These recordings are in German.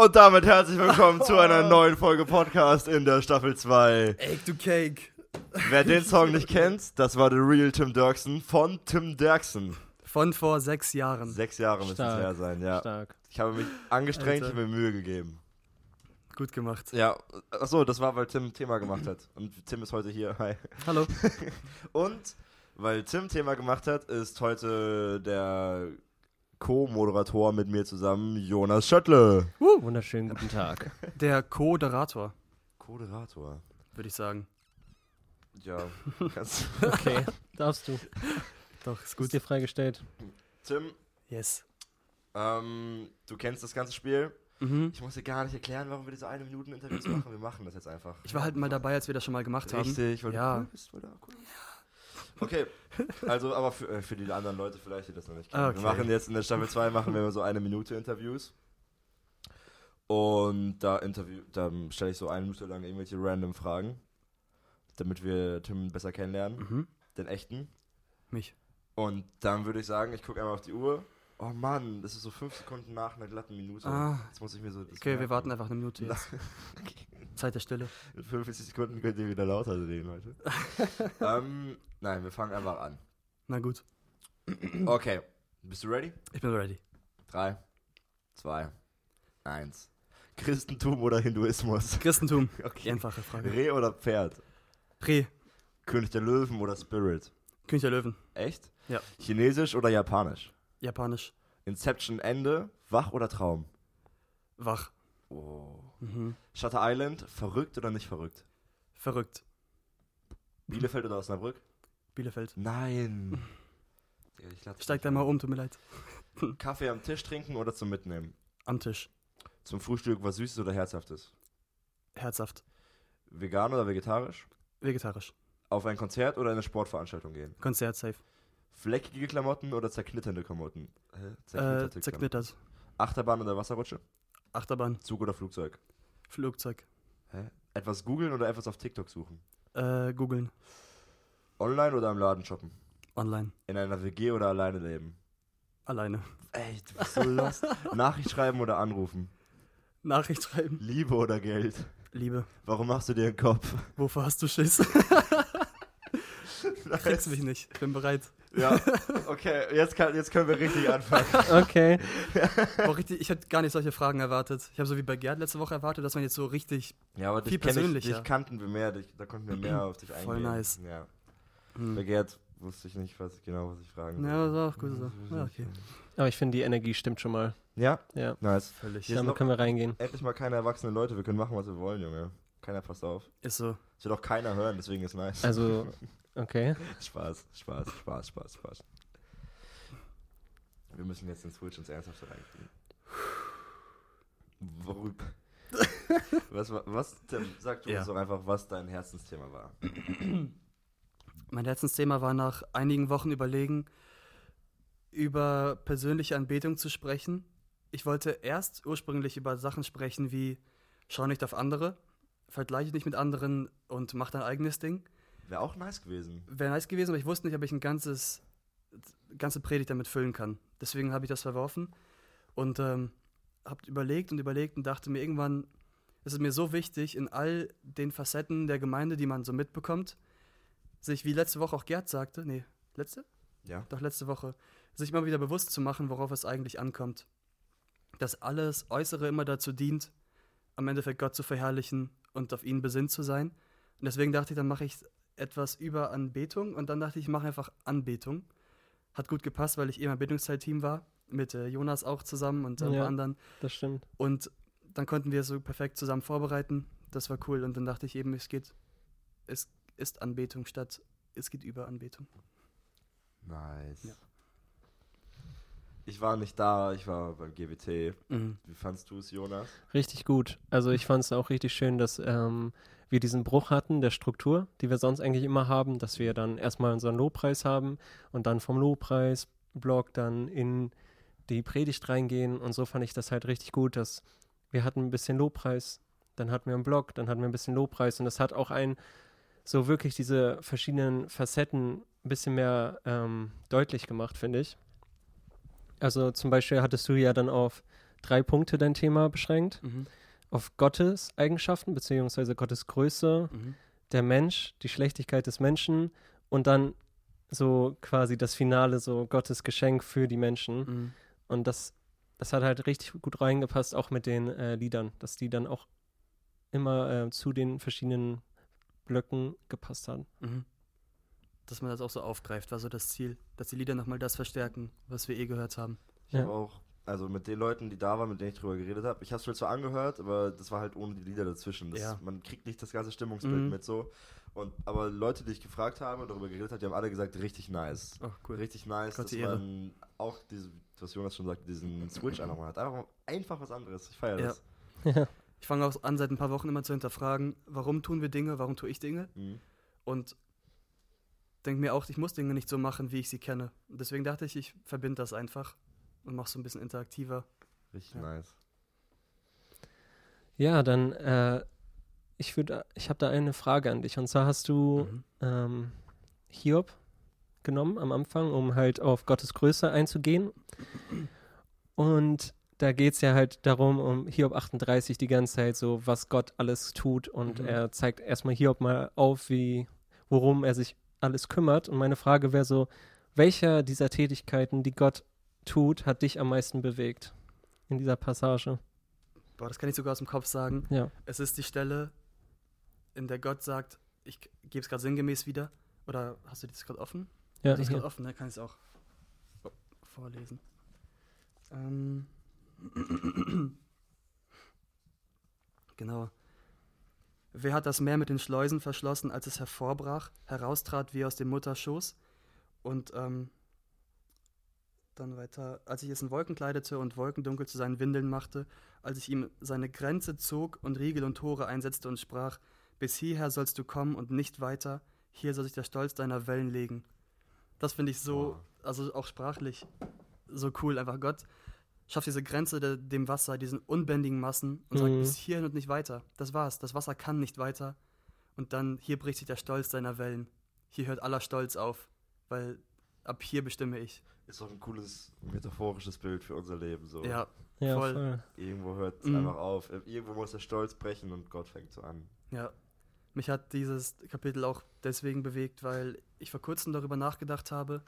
Und damit herzlich willkommen zu einer neuen Folge Podcast in der Staffel 2. Egg to Cake. Wer den Song nicht kennt, das war The Real Tim Dirksen von Tim Dirksen. Von vor sechs Jahren. Sechs Jahre müssen es her sein, ja. Stark. Ich habe mich angestrengt, ich habe mir Mühe gegeben. Gut gemacht. Ja, achso, das war, weil Tim Thema gemacht hat. Und Tim ist heute hier. Hi. Hallo. Und weil Tim Thema gemacht hat, ist heute der Co-Moderator mit mir zusammen Jonas Schöttle. Wunderschönen guten Tag. Der Co-Derator, Co-Moderator. würde ich sagen. Ja, kannst Okay, darfst du. Doch, ist Ist gut. dir freigestellt. Tim, Yes. ähm, du kennst das ganze Spiel. Mhm. Ich muss dir gar nicht erklären, warum wir diese eine Minuten Interviews machen. Wir machen das jetzt einfach. Ich war halt mal dabei, als wir das schon mal gemacht haben. Richtig, weil Ja. du cool bist, weil du cool bist. Okay, also aber für, äh, für die anderen Leute vielleicht, die das noch nicht kennen. Wir Okay. machen jetzt in der Staffel 2 machen wir so eine Minute Interviews. Und da interview, da stelle ich so eine Minute lang irgendwelche random Fragen, damit wir Tim besser kennenlernen, Mhm. den echten. Mich. Und dann würde ich sagen, ich gucke einmal auf die Uhr. Oh Mann, das ist so fünf Sekunden nach einer glatten Minute. Ah. Jetzt muss ich mir so. Okay, wir merken. warten einfach eine Minute jetzt. Zeit der Stille. In 45 Sekunden könnt ihr wieder lauter reden heute. ähm, nein, wir fangen einfach an. Na gut. Okay, bist du ready? Ich bin ready. Drei, zwei, eins. Christentum oder Hinduismus? Christentum. Okay. Einfache Frage. Reh oder Pferd? Reh. König der Löwen oder Spirit? König der Löwen. Echt? Ja. Chinesisch oder Japanisch? Japanisch. Inception Ende, wach oder Traum? Wach. Oh. Mhm. Shutter Island, verrückt oder nicht verrückt? Verrückt. Bielefeld oder Osnabrück? Bielefeld. Nein. Ich lass Steig da mal um, tut mir leid. Kaffee am Tisch trinken oder zum Mitnehmen? Am Tisch. Zum Frühstück was Süßes oder Herzhaftes? Herzhaft. Vegan oder vegetarisch? Vegetarisch. Auf ein Konzert oder eine Sportveranstaltung gehen? Konzert safe. Fleckige Klamotten oder zerknitterte Klamotten? Äh, Klamotten. zerknittert. Achterbahn oder Wasserrutsche? Achterbahn. Zug oder Flugzeug? Flugzeug. Hä? Etwas googeln oder etwas auf TikTok suchen? Äh, googeln. Online oder im Laden shoppen? Online. In einer WG oder alleine leben? Alleine. Ey, du bist so lost. Nachricht schreiben oder anrufen? Nachricht schreiben. Liebe oder Geld? Liebe. Warum machst du dir den Kopf? Wovor hast du Schiss? Kriegst mich nicht. Ich bin bereit. Ja, okay, jetzt, kann, jetzt können wir richtig anfangen. Okay. Boah, richtig, ich hätte gar nicht solche Fragen erwartet. Ich habe so wie bei Gerd letzte Woche erwartet, dass man jetzt so richtig. Ja, aber Viel dich, kenn ich, persönlicher. dich kannten wir mehr, dich, da konnten wir mehr auf dich eingehen. Voll nice. Ja. Hm. Bei Gerd wusste ich nicht was, genau, was ich fragen Ja, das war auch gut so. Ja, okay. Aber ich finde, die Energie stimmt schon mal. Ja? Ja. Nice. Völlig. Damit können wir reingehen. endlich mal keine erwachsenen Leute, wir können machen, was wir wollen, Junge. Keiner passt auf. Ist so. Es wird auch keiner hören, deswegen ist nice. Also, okay. Spaß, Spaß, Spaß, Spaß, Spaß. Wir müssen jetzt den Switch ins Ernsthafte reinkriegen. Worüber? was, was, Tim, sag du Ja. uns doch einfach, was dein Herzensthema war. Mein Herzensthema war nach einigen Wochen überlegen, über persönliche Anbetung zu sprechen. Ich wollte erst ursprünglich über Sachen sprechen wie schau nicht auf andere, vergleiche dich mit anderen und mach dein eigenes Ding. Wäre auch nice gewesen. Wäre nice gewesen, aber ich wusste nicht, ob ich ein ganzes, ganze Predigt damit füllen kann. Deswegen habe ich das verworfen und ähm, habe überlegt und überlegt und dachte mir irgendwann, ist es mir so wichtig, in all den Facetten der Gemeinde, die man so mitbekommt, sich, wie letzte Woche auch Gerd sagte, nee, letzte? Ja. Doch letzte Woche, sich immer wieder bewusst zu machen, worauf es eigentlich ankommt. Dass alles Äußere immer dazu dient, am Endeffekt Gott zu verherrlichen und auf ihn besinnt zu sein. Und deswegen dachte ich, dann mache ich etwas über Anbetung und dann dachte ich, ich mache einfach Anbetung. Hat gut gepasst, weil ich eben im Anbetungsteilteam war, mit äh, Jonas auch zusammen und ein Ja. paar anderen. Das stimmt. Und dann konnten wir es so perfekt zusammen vorbereiten. Das war cool. Und dann dachte ich eben, es geht, es ist Anbetung statt, es geht über Anbetung. Nice. Ja. Ich war nicht da, ich war beim GWT. Mhm. Wie fandst du es, Jonas? Richtig gut. Also ich fand es auch richtig schön, dass ähm, wir diesen Bruch hatten der Struktur, die wir sonst eigentlich immer haben, dass wir dann erstmal unseren Lobpreis haben und dann vom Lobpreis-Blog dann in die Predigt reingehen und so fand ich das halt richtig gut, dass wir hatten ein bisschen Lobpreis, dann hatten wir einen Blog, dann hatten wir ein bisschen Lobpreis und das hat auch ein so wirklich diese verschiedenen Facetten ein bisschen mehr ähm, deutlich gemacht, finde ich. Also zum Beispiel hattest du ja dann auf drei Punkte dein Thema beschränkt. Mhm. Auf Gottes Eigenschaften, beziehungsweise Gottes Größe, Mhm. der Mensch, die Schlechtigkeit des Menschen und dann so quasi das Finale, so Gottes Geschenk für die Menschen. Mhm. Und das, das hat halt richtig gut reingepasst, auch mit den äh, Liedern, dass die dann auch immer äh, zu den verschiedenen Blöcken gepasst haben. Dass man das auch so aufgreift, war so das Ziel, dass die Lieder nochmal das verstärken, was wir eh gehört haben. Ich Ja. habe auch, also mit den Leuten, die da waren, mit denen ich drüber geredet habe, ich habe es mir zwar angehört, aber das war halt ohne die Lieder dazwischen. Das, Ja. Man kriegt nicht das ganze Stimmungsbild Mhm. mit so. Und, aber Leute, die ich gefragt habe und darüber geredet habe, die haben alle gesagt, richtig nice. Oh, cool. Richtig nice, Gott dass man auch diese, was Jonas schon sagte, diesen Switch einfach mal hat. Einfach, einfach was anderes. Ich feiere Ja. das. Ich fange auch an, seit ein paar Wochen immer zu hinterfragen, warum tun wir Dinge, warum tue ich Dinge? Mhm. Und denke mir auch, ich muss Dinge nicht so machen, wie ich sie kenne. Und deswegen dachte ich, ich verbinde das einfach und mache so ein bisschen interaktiver. Richtig Ja. nice. Ja, dann, äh, ich würde, ich habe da eine Frage an dich. Und zwar hast du Mhm. ähm, Hiob genommen am Anfang, um halt auf Gottes Größe einzugehen. Und da geht es ja halt darum, um Hiob 38 die ganze Zeit so, was Gott alles tut. Und Mhm. er zeigt erstmal Hiob mal auf, wie, worum er sich alles kümmert. Und meine Frage wäre so, welcher dieser Tätigkeiten, die Gott tut, hat dich am meisten bewegt in dieser Passage? Boah, das kann ich sogar aus dem Kopf sagen. Ja. Es ist die Stelle, in der Gott sagt, ich gebe es gerade sinngemäß wieder. Oder hast du das gerade offen? Ja, das ist gerade offen, ne? Kann ich es auch vorlesen. Ähm. genau. Wer hat das Meer mit den Schleusen verschlossen, als es hervorbrach, heraustrat wie aus dem Mutterschoß? Und ähm, dann weiter, als ich es in Wolken kleidete und Wolkendunkel zu seinen Windeln machte, als ich ihm seine Grenze zog und Riegel und Tore einsetzte und sprach, bis hierher sollst du kommen und nicht weiter, hier soll sich der Stolz deiner Wellen legen. Das finde ich so, also auch sprachlich, so cool. Einfach Gott schafft diese Grenze de, dem Wasser, diesen unbändigen Massen und sagt Mhm. bis hierhin und nicht weiter. Das war's. Das Wasser kann nicht weiter. Und dann hier bricht sich der Stolz deiner Wellen. Hier hört aller Stolz auf, weil ab hier bestimme ich. Ist doch ein cooles metaphorisches Bild für unser Leben. So. Ja, Ja, voll. voll. Irgendwo hört es Mhm. einfach auf. Irgendwo muss der Stolz brechen und Gott fängt so an. Ja, mich hat dieses Kapitel auch deswegen bewegt, weil ich vor kurzem darüber nachgedacht habe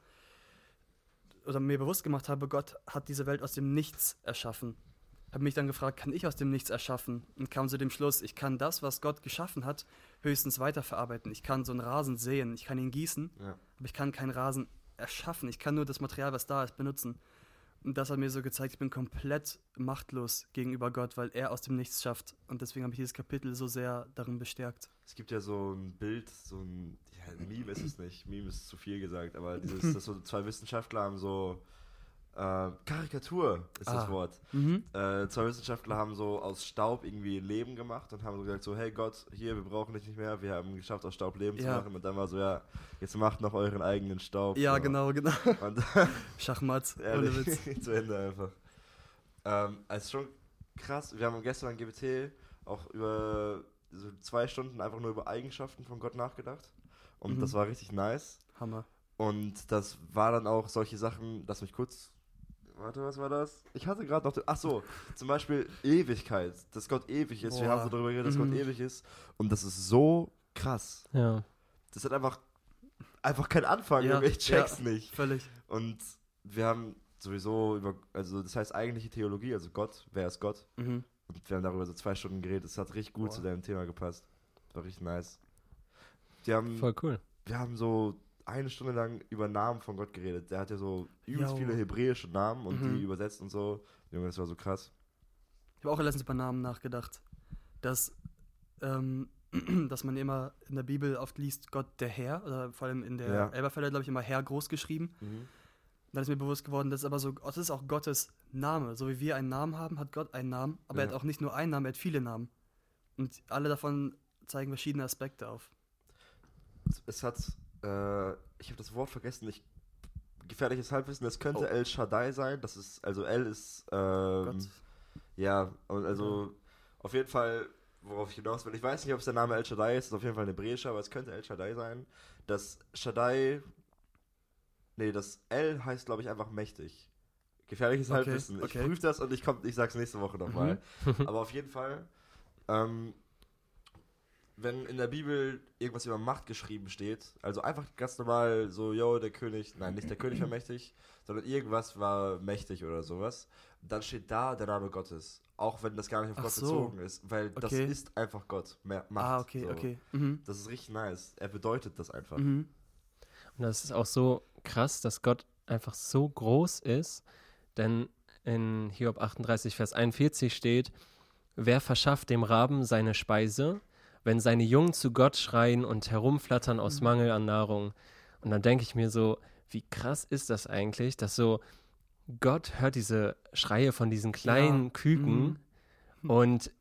oder mir bewusst gemacht habe, Gott hat diese Welt aus dem Nichts erschaffen. Habe mich dann gefragt, kann ich aus dem Nichts erschaffen? Und kam zu dem Schluss, ich kann das, was Gott geschaffen hat, höchstens weiterverarbeiten. Ich kann so einen Rasen säen, ich kann ihn gießen, Ja. aber ich kann keinen Rasen erschaffen. Ich kann nur das Material, was da ist, benutzen. Und das hat mir so gezeigt, ich bin komplett machtlos gegenüber Gott, weil er aus dem Nichts schafft. Und deswegen habe ich dieses Kapitel so sehr darin bestärkt. Es gibt ja so ein Bild, so ein, ja, ein Meme ist es nicht, Meme ist zu viel gesagt, aber dieses, dass so zwei Wissenschaftler haben so, äh, Karikatur ist das Ah. Wort. Mhm. Äh, zwei Wissenschaftler haben so aus Staub irgendwie Leben gemacht und haben so gesagt so, hey Gott, hier, wir brauchen dich nicht mehr, wir haben geschafft, aus Staub Leben zu Ja. machen. Und dann war so, ja, jetzt macht noch euren eigenen Staub. Ja, so. genau, genau. Und Schachmatt, ohne Witz. zu Ende einfach. Ähm, also schon krass. Wir haben gestern an GBT auch über so zwei Stunden einfach nur über Eigenschaften von Gott nachgedacht. Und Mhm. das war richtig nice. Hammer. Und das war dann auch solche Sachen, lass mich kurz. Warte, was war das? Ich hatte gerade noch. den- Ach so, zum Beispiel Ewigkeit. Dass Gott ewig ist. Wir Boah. haben so darüber geredet, dass Mhm. Gott ewig ist. Und das ist so krass. Ja. Das hat einfach. Einfach keinen Anfang. Ja, ich check's ja. nicht. Völlig. Und wir haben sowieso über, also das heißt eigentliche Theologie, also Gott, wer ist Gott? Mhm. Und wir haben darüber so zwei Stunden geredet. Es hat richtig gut Boah. zu deinem Thema gepasst. War richtig nice. Die haben, Voll cool. wir haben so eine Stunde lang über Namen von Gott geredet. Der hat ja so übelst viele hebräische Namen und Mhm. die übersetzt und so. Junge, das war so krass. Ich habe auch letztens über Namen nachgedacht. Dass, ähm, dass man immer in der Bibel oft liest, Gott der Herr, oder vor allem in der Ja. Elberfelder, glaube ich, immer Herr groß geschrieben. Dann ist mir bewusst geworden, das ist aber so, das ist auch Gottes Name. So wie wir einen Namen haben, hat Gott einen Namen, aber er Ja. hat auch nicht nur einen Namen, er hat viele Namen. Und alle davon zeigen verschiedene Aspekte auf. Es hat, äh, ich habe das Wort vergessen, ich, gefährliches Halbwissen, das könnte Oh. El Shaddai sein. Das ist, also El ist, ähm, Gott. Ja, also auf jeden Fall, worauf ich hinaus will, ich weiß nicht, ob es der Name El Shaddai ist, ist auf jeden Fall ein hebräischer, aber es könnte El Shaddai sein. Das Shaddai, nee, das El heißt, glaube ich, einfach mächtig. Gefährliches Okay, Halbwissen. Ich okay. prüfe das und ich, komm, ich sag's nächste Woche nochmal. Mhm. Aber auf jeden Fall, ähm, wenn in der Bibel irgendwas über Macht geschrieben steht, also einfach ganz normal so, yo, der König, nein, nicht der König war mächtig, sondern irgendwas war mächtig oder sowas, dann steht da der Name Gottes. Auch wenn das gar nicht auf Ach Gott so. bezogen ist, weil das Okay. ist einfach Gott. Mehr Macht. ah, okay, so. okay. Mhm. Das ist richtig nice. Er bedeutet das einfach. Mhm. Und das ist auch so krass, dass Gott einfach so groß ist, denn in Hiob 38, Vers 41 steht, wer verschafft dem Raben seine Speise, wenn seine Jungen zu Gott schreien und herumflattern aus Mhm. Mangel an Nahrung. Und dann denke ich mir so, wie krass ist das eigentlich, dass so Gott hört diese Schreie von diesen kleinen Ja. Küken Mhm. und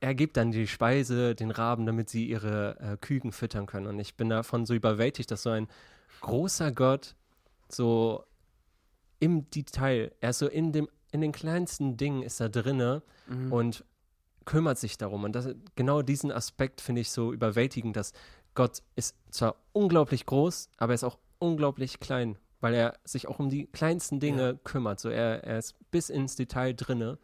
er gibt dann die Speise den Raben, damit sie ihre äh, Küken füttern können. Und ich bin davon so überwältigt, dass so ein großer Gott so im Detail, er ist so in dem in den kleinsten Dingen ist er drinne Mhm. und kümmert sich darum. Und das, genau diesen Aspekt finde ich so überwältigend, dass Gott ist zwar unglaublich groß, aber er ist auch unglaublich klein, weil er sich auch um die kleinsten Dinge kümmert. So er, er ist bis ins Detail drinne.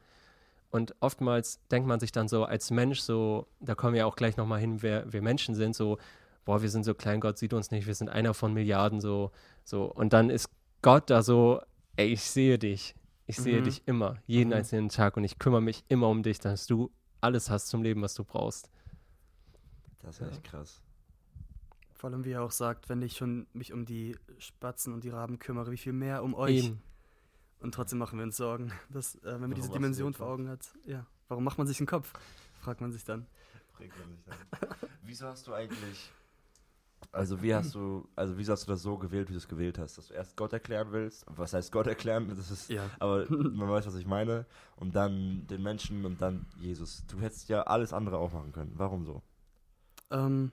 Und oftmals denkt man sich dann so als Mensch so, da kommen wir auch gleich nochmal hin, wer wir Menschen sind, so, boah, wir sind so klein, Gott sieht uns nicht, wir sind einer von Milliarden, so, so. Und dann ist Gott da so, ey, ich sehe dich. Ich sehe Mhm. dich immer, jeden Mhm. einzelnen Tag und ich kümmere mich immer um dich, dass du alles hast zum Leben, was du brauchst. Das ist echt krass. Vor allem, wie er auch sagt, wenn ich schon mich um die Spatzen und die Raben kümmere, wie viel mehr um euch. Eben. Und trotzdem machen wir uns Sorgen, dass, äh, wenn man Warum diese Dimension vor? Augen hat. Ja, warum macht man sich einen Kopf? Fragt man sich dann. Bringt man nicht an. Wieso hast du eigentlich. Also wie hast du, also wieso hast du das so gewählt, wie du es gewählt hast? Dass du erst Gott erklären willst? Was heißt Gott erklären? Das ist, Ja. aber man weiß, was ich meine. Und dann den Menschen und dann Jesus. Du hättest ja alles andere auch machen können. Warum so? Ähm,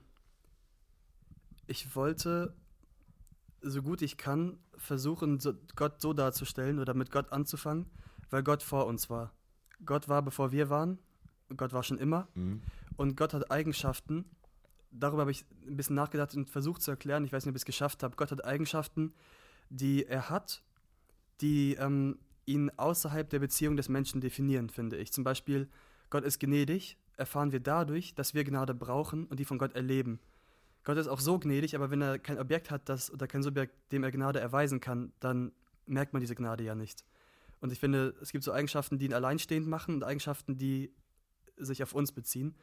ich wollte, so gut ich kann, versuchen, so, Gott so darzustellen oder mit Gott anzufangen, weil Gott vor uns war. Gott war, bevor wir waren. Gott war schon immer. Mhm. Und Gott hat Eigenschaften. Darüber habe ich ein bisschen nachgedacht und versucht zu erklären. Ich weiß nicht, ob ich es geschafft habe. Gott hat Eigenschaften, die er hat, die ähm, ihn außerhalb der Beziehung des Menschen definieren, finde ich. Zum Beispiel, Gott ist gnädig, erfahren wir dadurch, dass wir Gnade brauchen und die von Gott erleben. Gott ist auch so gnädig, aber wenn er kein Objekt hat, das oder kein Subjekt, dem er Gnade erweisen kann, dann merkt man diese Gnade ja nicht. Und ich finde, es gibt so Eigenschaften, die ihn alleinstehend machen und Eigenschaften, die sich auf uns beziehen.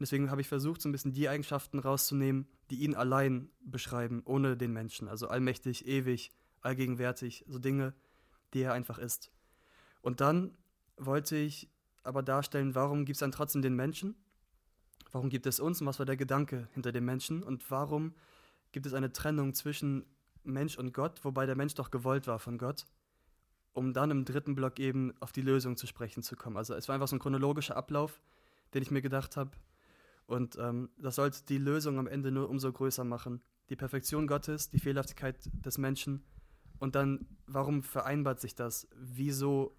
Und deswegen habe ich versucht, so ein bisschen die Eigenschaften rauszunehmen, die ihn allein beschreiben, ohne den Menschen. Also allmächtig, ewig, allgegenwärtig, so Dinge, die er einfach ist. Und dann wollte ich aber darstellen, warum gibt es dann trotzdem den Menschen? Warum gibt es uns und was war der Gedanke hinter dem Menschen? Und warum gibt es eine Trennung zwischen Mensch und Gott, wobei der Mensch doch gewollt war von Gott? Um dann im dritten Block eben auf die Lösung zu sprechen zu kommen. Also es war einfach so ein chronologischer Ablauf, den ich mir gedacht habe. Und ähm, das sollte die Lösung am Ende nur umso größer machen. Die Perfektion Gottes, die Fehlerhaftigkeit des Menschen. Und dann, warum vereinbart sich das? Wieso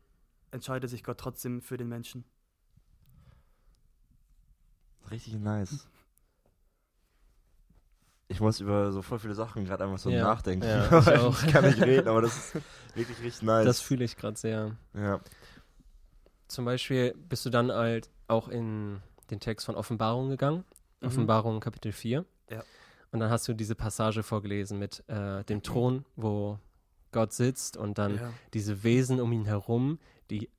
entscheidet sich Gott trotzdem für den Menschen? Richtig nice. Ich muss über so voll viele Sachen gerade einfach so Ja, nachdenken. ja, ich auch. ich kann nicht reden, aber das ist wirklich richtig nice. Das fühle ich gerade sehr. ja. Zum Beispiel bist du dann halt auch in den Text von Offenbarung gegangen. Mhm. Offenbarung Kapitel 4. Ja. Und dann hast du diese Passage vorgelesen mit äh, dem Thron, wo Gott sitzt und dann ja. diese Wesen um ihn herum, die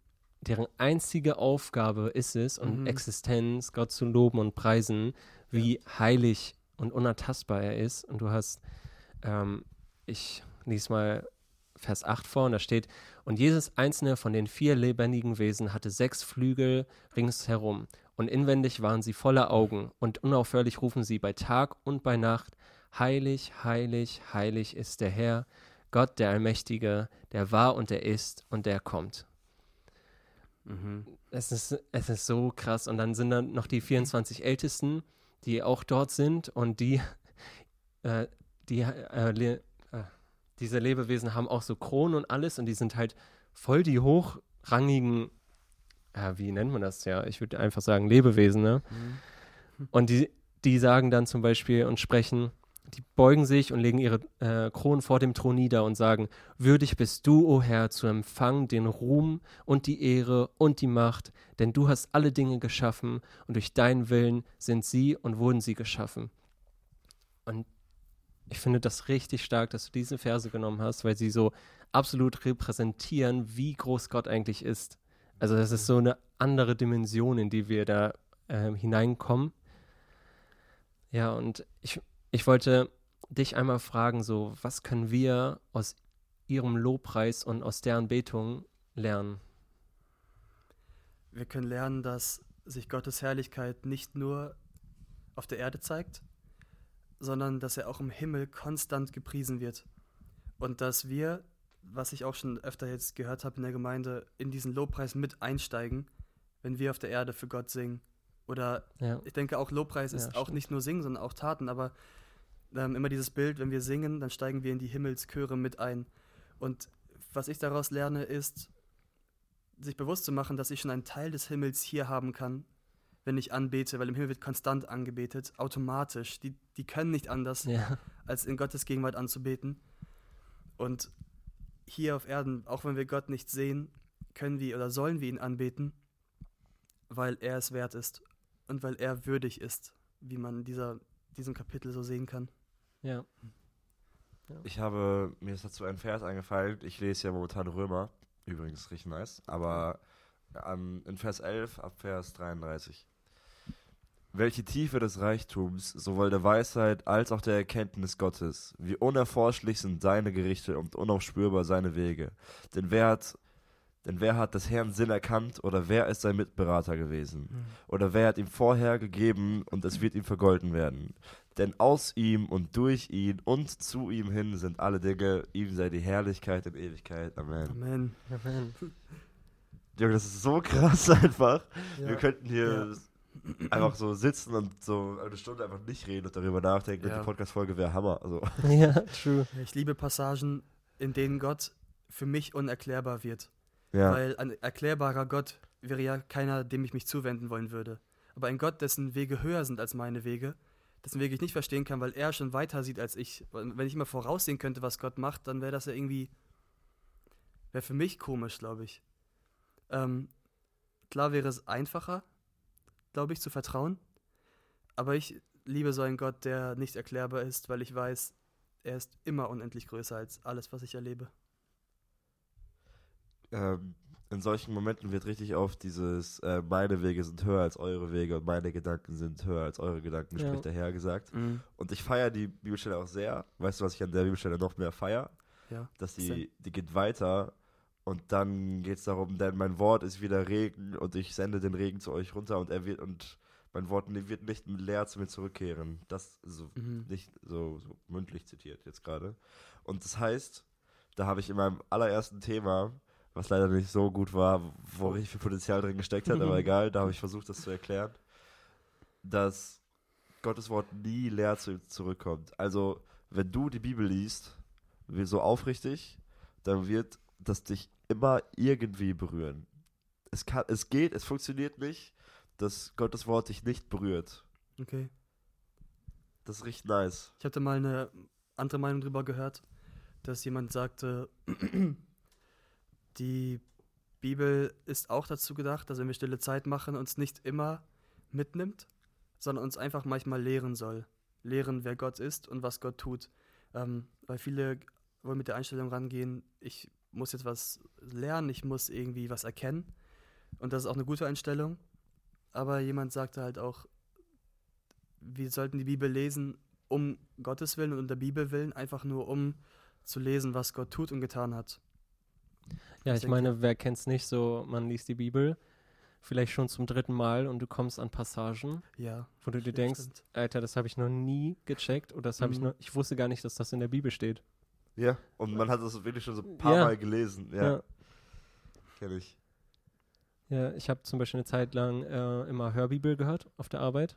deren einzige Aufgabe ist es und Mhm. Existenz, Gott zu loben und preisen, wie heilig und unantastbar er ist. Und du hast, ähm, ich lies mal Vers 8 vor und da steht, und jedes einzelne von den vier lebendigen Wesen hatte sechs Flügel ringsherum und inwendig waren sie voller Augen und unaufhörlich rufen sie bei Tag und bei Nacht, heilig, heilig, heilig ist der Herr, Gott der Allmächtige, der war und der ist und der kommt. Mhm. Es ist, es ist so krass. Und dann sind dann noch die 24 Ältesten, die auch dort sind und die, äh, die äh, le äh, diese Lebewesen haben auch so Kronen und alles und die sind halt voll die hochrangigen, äh, wie nennt man das ja? Ich würde einfach sagen Lebewesen, ne? Mhm. Und die, die sagen dann zum Beispiel und sprechen, die beugen sich und legen ihre äh, Kronen vor dem Thron nieder und sagen, würdig bist du, o Herr, zu empfangen den Ruhm und die Ehre und die Macht, denn du hast alle Dinge geschaffen und durch deinen Willen sind sie und wurden sie geschaffen. Und ich finde das richtig stark, dass du diese Verse genommen hast, weil sie so absolut repräsentieren, wie groß Gott eigentlich ist. Also das ist so eine andere Dimension, in die wir da äh, hineinkommen. Ja, und ich, ich wollte dich einmal fragen, so, was können wir aus ihrem Lobpreis und aus deren Betung lernen? Wir können lernen, dass sich Gottes Herrlichkeit nicht nur auf der Erde zeigt, sondern dass er auch im Himmel konstant gepriesen wird. Und dass wir, was ich auch schon öfter jetzt gehört habe in der Gemeinde, in diesen Lobpreis mit einsteigen, wenn wir auf der Erde für Gott singen. Oder Ja, ich denke auch Lobpreis Ja, ist auch stimmt. nicht nur Singen, sondern auch Taten, aber ähm, immer dieses Bild, wenn wir singen, dann steigen wir in die Himmelschöre mit ein. Und was ich daraus lerne, ist, sich bewusst zu machen, dass ich schon einen Teil des Himmels hier haben kann, wenn ich anbete, weil im Himmel wird konstant angebetet, automatisch. Die, die können nicht anders, ja, als in Gottes Gegenwart anzubeten. Und hier auf Erden, auch wenn wir Gott nicht sehen, können wir oder sollen wir ihn anbeten, weil er es wert ist und weil er würdig ist, wie man in dieser, diesem Kapitel so sehen kann. ja. Ich habe, mir ist dazu ein Vers eingefallen. Ich lese ja momentan Römer. Übrigens richtig nice. Aber ähm, in Vers 11 ab Vers 33. Welche Tiefe des Reichtums, sowohl der Weisheit als auch der Erkenntnis Gottes. Wie unerforschlich sind seine Gerichte und unaufspürbar seine Wege. Denn wer hat, denn wer hat des Herrn Sinn erkannt oder wer ist sein Mitberater gewesen? Oder wer hat ihm vorher gegeben und es wird ihm vergolten werden? Denn aus ihm und durch ihn und zu ihm hin sind alle Dinge, ihm sei die Herrlichkeit in Ewigkeit. Amen. Amen. Amen. Junge, das ist so krass einfach. Ja. Wir könnten hier einfach so sitzen und so eine Stunde einfach nicht reden und darüber nachdenken. Und Ja. die Podcast-Folge wäre Hammer. Also, Ja, true. Ich liebe Passagen, in denen Gott für mich unerklärbar wird. ja. Weil ein erklärbarer Gott wäre ja keiner, dem ich mich zuwenden wollen würde. Aber ein Gott, dessen Wege höher sind als meine Wege, dessen Wege ich nicht verstehen kann, weil er schon weiter sieht als ich. Wenn ich immer voraussehen könnte, was Gott macht, dann wäre das ja irgendwie, wäre für mich komisch, glaube ich. Ähm, klar wäre es einfacher, glaube ich, zu vertrauen. Aber ich liebe so einen Gott, der nicht erklärbar ist, weil ich weiß, er ist immer unendlich größer als alles, was ich erlebe. ähm, in solchen Momenten wird richtig oft dieses äh, meine Wege sind höher als eure Wege und meine Gedanken sind höher als eure Gedanken, Ja. spricht der Herr gesagt. Und ich feiere die Bibelstelle auch sehr. Weißt du, was ich an der Bibelstelle noch mehr feiere? Ja. Dass die, die geht weiter und dann geht es darum, denn mein Wort ist wieder Regen und ich sende den Regen zu euch runter und er wird und mein Wort wird nicht leer zu mir zurückkehren. Das ist so Mhm. nicht so, so mündlich zitiert jetzt gerade. Und das heißt, da habe ich in meinem allerersten Thema, was leider nicht so gut war, wo richtig viel Potenzial drin gesteckt hat, aber egal, da habe ich versucht, das zu erklären, dass Gottes Wort nie leer zu, zurückkommt. Also, wenn du die Bibel liest, wie so aufrichtig, dann wird das dich immer irgendwie berühren. Es, kann, es geht, es funktioniert nicht, dass Gottes Wort dich nicht berührt. Okay. Das ist richtig nice. Ich hatte mal eine andere Meinung drüber gehört, dass jemand sagte, die Bibel ist auch dazu gedacht, dass wenn wir stille Zeit machen, uns nicht immer mitnimmt, sondern uns einfach manchmal lehren soll. Lehren, wer Gott ist und was Gott tut. Ähm, weil viele wollen mit der Einstellung rangehen, ich muss jetzt was lernen, ich muss irgendwie was erkennen. Und das ist auch eine gute Einstellung. Aber jemand sagte halt auch, wir sollten die Bibel lesen, um Gottes Willen und um der Bibel willen, einfach nur um zu lesen, was Gott tut und getan hat. Ja, Ich ich meine, wer kennt's nicht so, man liest die Bibel vielleicht schon zum dritten Mal und du kommst an Passagen, Ja. wo du dir denkst, stimmt. Alter, das habe ich noch nie gecheckt oder das habe ich Mhm. noch, ich wusste gar nicht, dass das in der Bibel steht. Ja, und man hat das wirklich schon so ein paar Ja. Mal gelesen. Ja, Ja. kenn ich. Ja, ich habe zum Beispiel eine Zeit lang äh, immer Hörbibel gehört auf der Arbeit.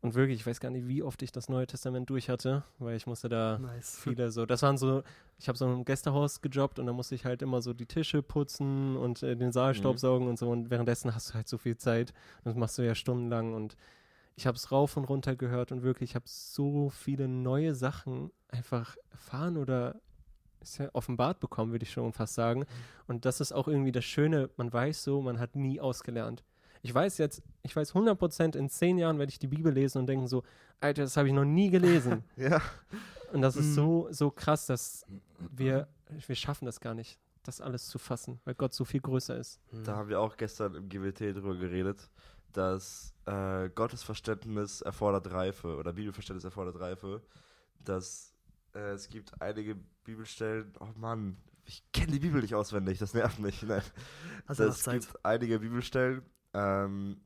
Und wirklich, ich weiß gar nicht, wie oft ich das Neue Testament durch hatte, weil ich musste da Nice. viele so, das waren so, ich habe so im Gästehaus gejobbt und da musste ich halt immer so die Tische putzen und äh, den Saal Mhm. staubsaugen und so und währenddessen hast du halt so viel Zeit und das machst du ja stundenlang und ich habe es rauf und runter gehört und wirklich, ich habe so viele neue Sachen einfach erfahren oder ist ja offenbart bekommen, würde ich schon fast sagen. Und das ist auch irgendwie das Schöne, man weiß so, man hat nie ausgelernt. Ich weiß jetzt, ich weiß 100% in zehn Jahren werde ich die Bibel lesen und denken so, Alter, das habe ich noch nie gelesen. Ja. Und das ist Mhm. so, so krass, dass wir, wir schaffen das gar nicht, das alles zu fassen, weil Gott so viel größer ist. Da haben wir auch gestern im GWT drüber geredet, dass äh, Gottes Verständnis erfordert Reife oder Bibelverständnis erfordert Reife. Dass äh, es gibt einige Bibelstellen, oh Mann, ich kenne die Bibel nicht auswendig, das nervt mich. Nein. Noch Es gibt einige Bibelstellen, ähm,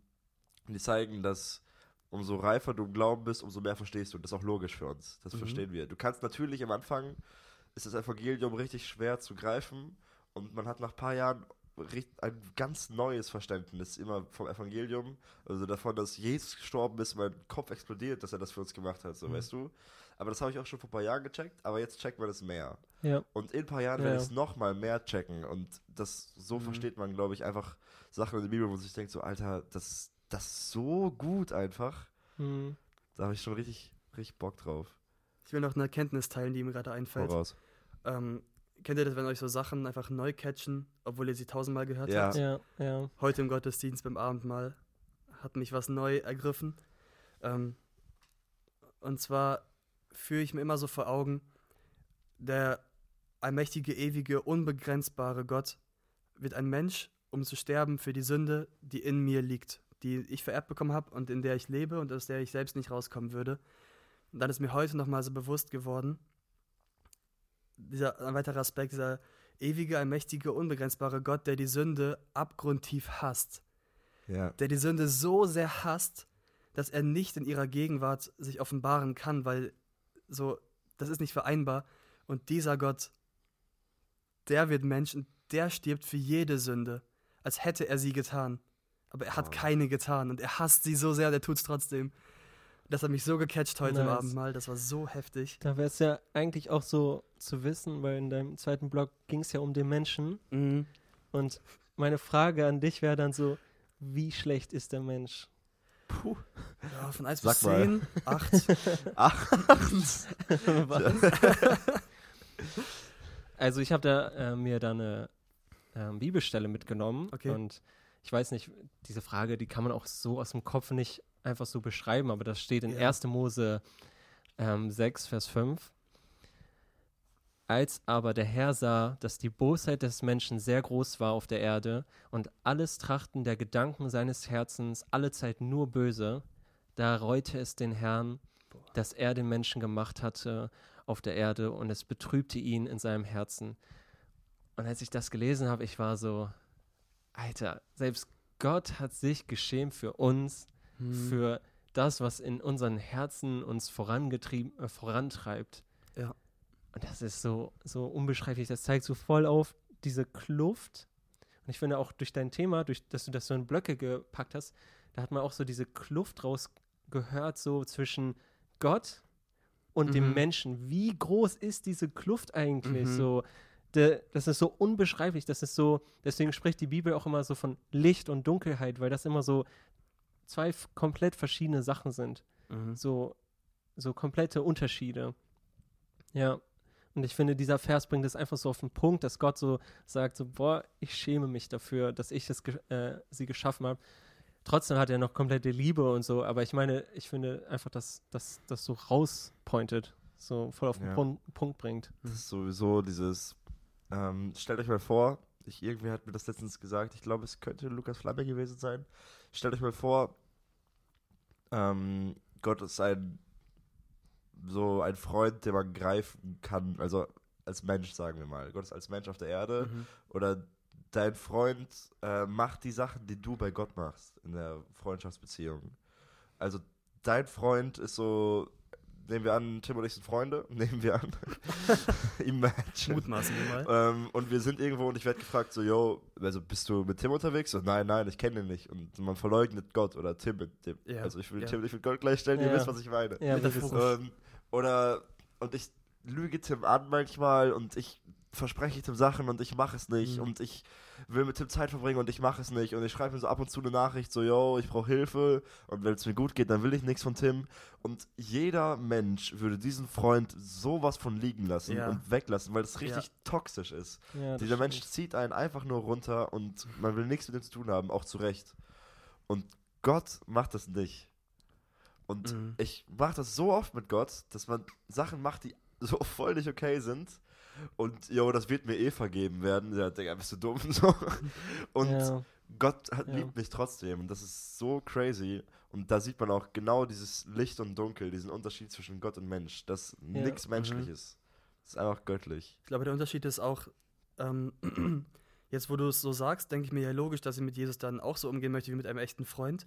die zeigen, dass umso reifer du im Glauben bist, umso mehr verstehst du. Und das ist auch logisch für uns. Das Mhm. verstehen wir. Du kannst natürlich am Anfang, ist das Evangelium richtig schwer zu greifen und man hat nach ein paar Jahren ein ganz neues Verständnis immer vom Evangelium, also davon, dass Jesus gestorben ist, mein Kopf explodiert, dass er das für uns gemacht hat, so Mhm. weißt du. Aber das habe ich auch schon vor ein paar Jahren gecheckt, aber jetzt checkt man es mehr. Ja. Und in ein paar Jahren Ja. werde ich es nochmal mehr checken. Und das so Mhm. versteht man, glaube ich, einfach Sachen in der Bibel, wo man sich denkt, so, Alter, das, das ist so gut einfach. Hm. Da habe ich schon richtig, richtig Bock drauf. Ich will noch eine Erkenntnis teilen, die mir gerade einfällt. Voraus. Ähm, kennt ihr das, wenn euch so Sachen einfach neu catchen, obwohl ihr sie tausendmal gehört Ja. habt? Ja, ja. Heute im Gottesdienst beim Abendmahl hat mich was neu ergriffen. Ähm, und zwar führe ich mir immer so vor Augen, der allmächtige, ewige, unbegrenzbare Gott wird ein Mensch, um zu sterben für die Sünde, die in mir liegt, die ich vererbt bekommen habe und in der ich lebe und aus der ich selbst nicht rauskommen würde. Und dann ist mir heute nochmal so bewusst geworden, dieser ein weiterer Aspekt, dieser ewige, allmächtige, unbegrenzbare Gott, der die Sünde abgrundtief hasst. Ja. Der die Sünde so sehr hasst, dass er nicht in ihrer Gegenwart sich offenbaren kann, weil so, das ist nicht vereinbar. Und dieser Gott, der wird Mensch und der stirbt für jede Sünde, als hätte er sie getan. Aber er hat Oh. keine getan und er hasst sie so sehr, der tut es trotzdem. Das hat mich so gecatcht heute Nice. Abendmahl, das war so heftig. Da wäre es ja eigentlich auch so zu wissen, weil in deinem zweiten Blog ging es ja um den Menschen. Mhm. Und meine Frage an dich wäre dann so, wie schlecht ist der Mensch? Puh. Ja, von 1 Sag bis mal. 10, 8. Ach, Also ich habe da äh, mir da eine ähm, Bibelstelle mitgenommen Okay. und ich weiß nicht, diese Frage, die kann man auch so aus dem Kopf nicht einfach so beschreiben, aber das steht in Ja. 1. Mose ähm, 6, Vers 5. Als aber der Herr sah, dass die Bosheit des Menschen sehr groß war auf der Erde und alles Trachten der Gedanken seines Herzens alle Zeit nur böse, da reute es den Herrn, dass er den Menschen gemacht hatte auf der Erde und es betrübte ihn in seinem Herzen. Und als ich das gelesen habe, ich war so, Alter, selbst Gott hat sich geschämt für uns, Mhm. für das, was in unseren Herzen uns vorangetrieben, äh, vorantreibt. Ja. Und das ist so, so unbeschreiblich. Das zeigt so voll auf diese Kluft. Und ich finde auch durch dein Thema, durch dass du das so in Blöcke gepackt hast, da hat man auch so diese Kluft rausgehört, so zwischen Gott und dem Mhm. Menschen. Wie groß ist diese Kluft eigentlich? Mhm. So, de, das ist so unbeschreiblich. Das ist so, deswegen spricht die Bibel auch immer so von Licht und Dunkelheit, weil das immer so zwei komplett verschiedene Sachen sind. Mhm. So, so komplette Unterschiede. Ja. Und ich finde, dieser Vers bringt es einfach so auf den Punkt, dass Gott so sagt, so, boah, ich schäme mich dafür, dass ich das, äh, sie geschaffen habe. Trotzdem hat er noch komplette Liebe und so, aber ich meine, ich finde einfach, dass das das so rauspointet, so voll auf den Ja. Pun Punkt bringt. das ist sowieso dieses, ähm, stellt euch mal vor, ich, irgendwer hat mir das letztens gesagt, ich glaube, es könnte Lukas Flamme gewesen sein. Stellt euch mal vor, ähm, Gott ist ein, so ein Freund, den man greifen kann, also als Mensch, sagen wir mal. Gott ist als Mensch auf der Erde Mhm. oder dein Freund äh, macht die Sachen, die du bei Gott machst in der Freundschaftsbeziehung. Also dein Freund ist so, nehmen wir an, Tim und ich sind Freunde, nehmen wir an. Imagine. Mutmaßen wir mal. Ähm, und wir sind irgendwo und ich werde gefragt, so, yo, also bist du mit Tim unterwegs? So, nein, nein, ich kenne ihn nicht. Und man verleugnet Gott oder Tim mit Tim. Ja, Also ich will ja. Tim nicht mit Gott gleichstellen, ihr Ja. wisst, was ich meine. Ja, Metaphorisch. wirklich. Ähm, oder, und ich lüge Tim an manchmal und ich verspreche Tim Sachen und ich mache es nicht Mhm. und ich will mit Tim Zeit verbringen und ich mache es nicht. Und ich schreibe mir so ab und zu eine Nachricht, so, yo, ich brauche Hilfe. Und wenn es mir gut geht, dann will ich nichts von Tim. Und jeder Mensch würde diesen Freund sowas von liegen lassen Ja. und weglassen, weil das richtig Ja. toxisch ist. Ja, Dieser Mensch zieht einen einfach nur runter und man will nichts mit ihm zu tun haben, auch zu Recht. Und Gott macht das nicht. Und Mhm. ich mache das so oft mit Gott, dass man Sachen macht, die so voll nicht okay sind. Und, jo, das wird mir eh vergeben werden. Ja, Digga, bist du dumm? So. Und ja. Gott hat, Ja. liebt mich trotzdem. Und das ist so crazy. Und da sieht man auch genau dieses Licht und Dunkel, diesen Unterschied zwischen Gott und Mensch. Das Ja. nichts menschlich ist. Das ist einfach göttlich. Ich glaube, der Unterschied ist auch, ähm, jetzt wo du es so sagst, denke ich mir ja logisch, dass ich mit Jesus dann auch so umgehen möchte wie mit einem echten Freund.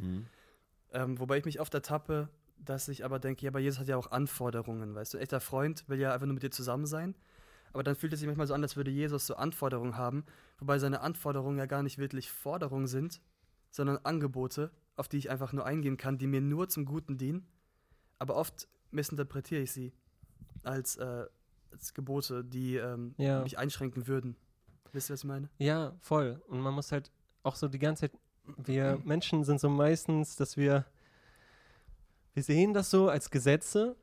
Ähm, wobei ich mich oft ertappe, dass ich aber denke, ja, aber Jesus hat ja auch Anforderungen, weißt du? Ein echter Freund will ja einfach nur mit dir zusammen sein. Aber dann fühlt es sich manchmal so an, als würde Jesus so Anforderungen haben, wobei seine Anforderungen ja gar nicht wirklich Forderungen sind, sondern Angebote, auf die ich einfach nur eingehen kann, die mir nur zum Guten dienen. Aber oft missinterpretiere ich sie als, äh, als Gebote, die ähm, Ja. mich einschränken würden. Wisst ihr, was ich meine? Ja, voll. Und man muss halt auch so die ganze Zeit, wir Menschen sind so meistens, dass wir, wir sehen das so als Gesetze,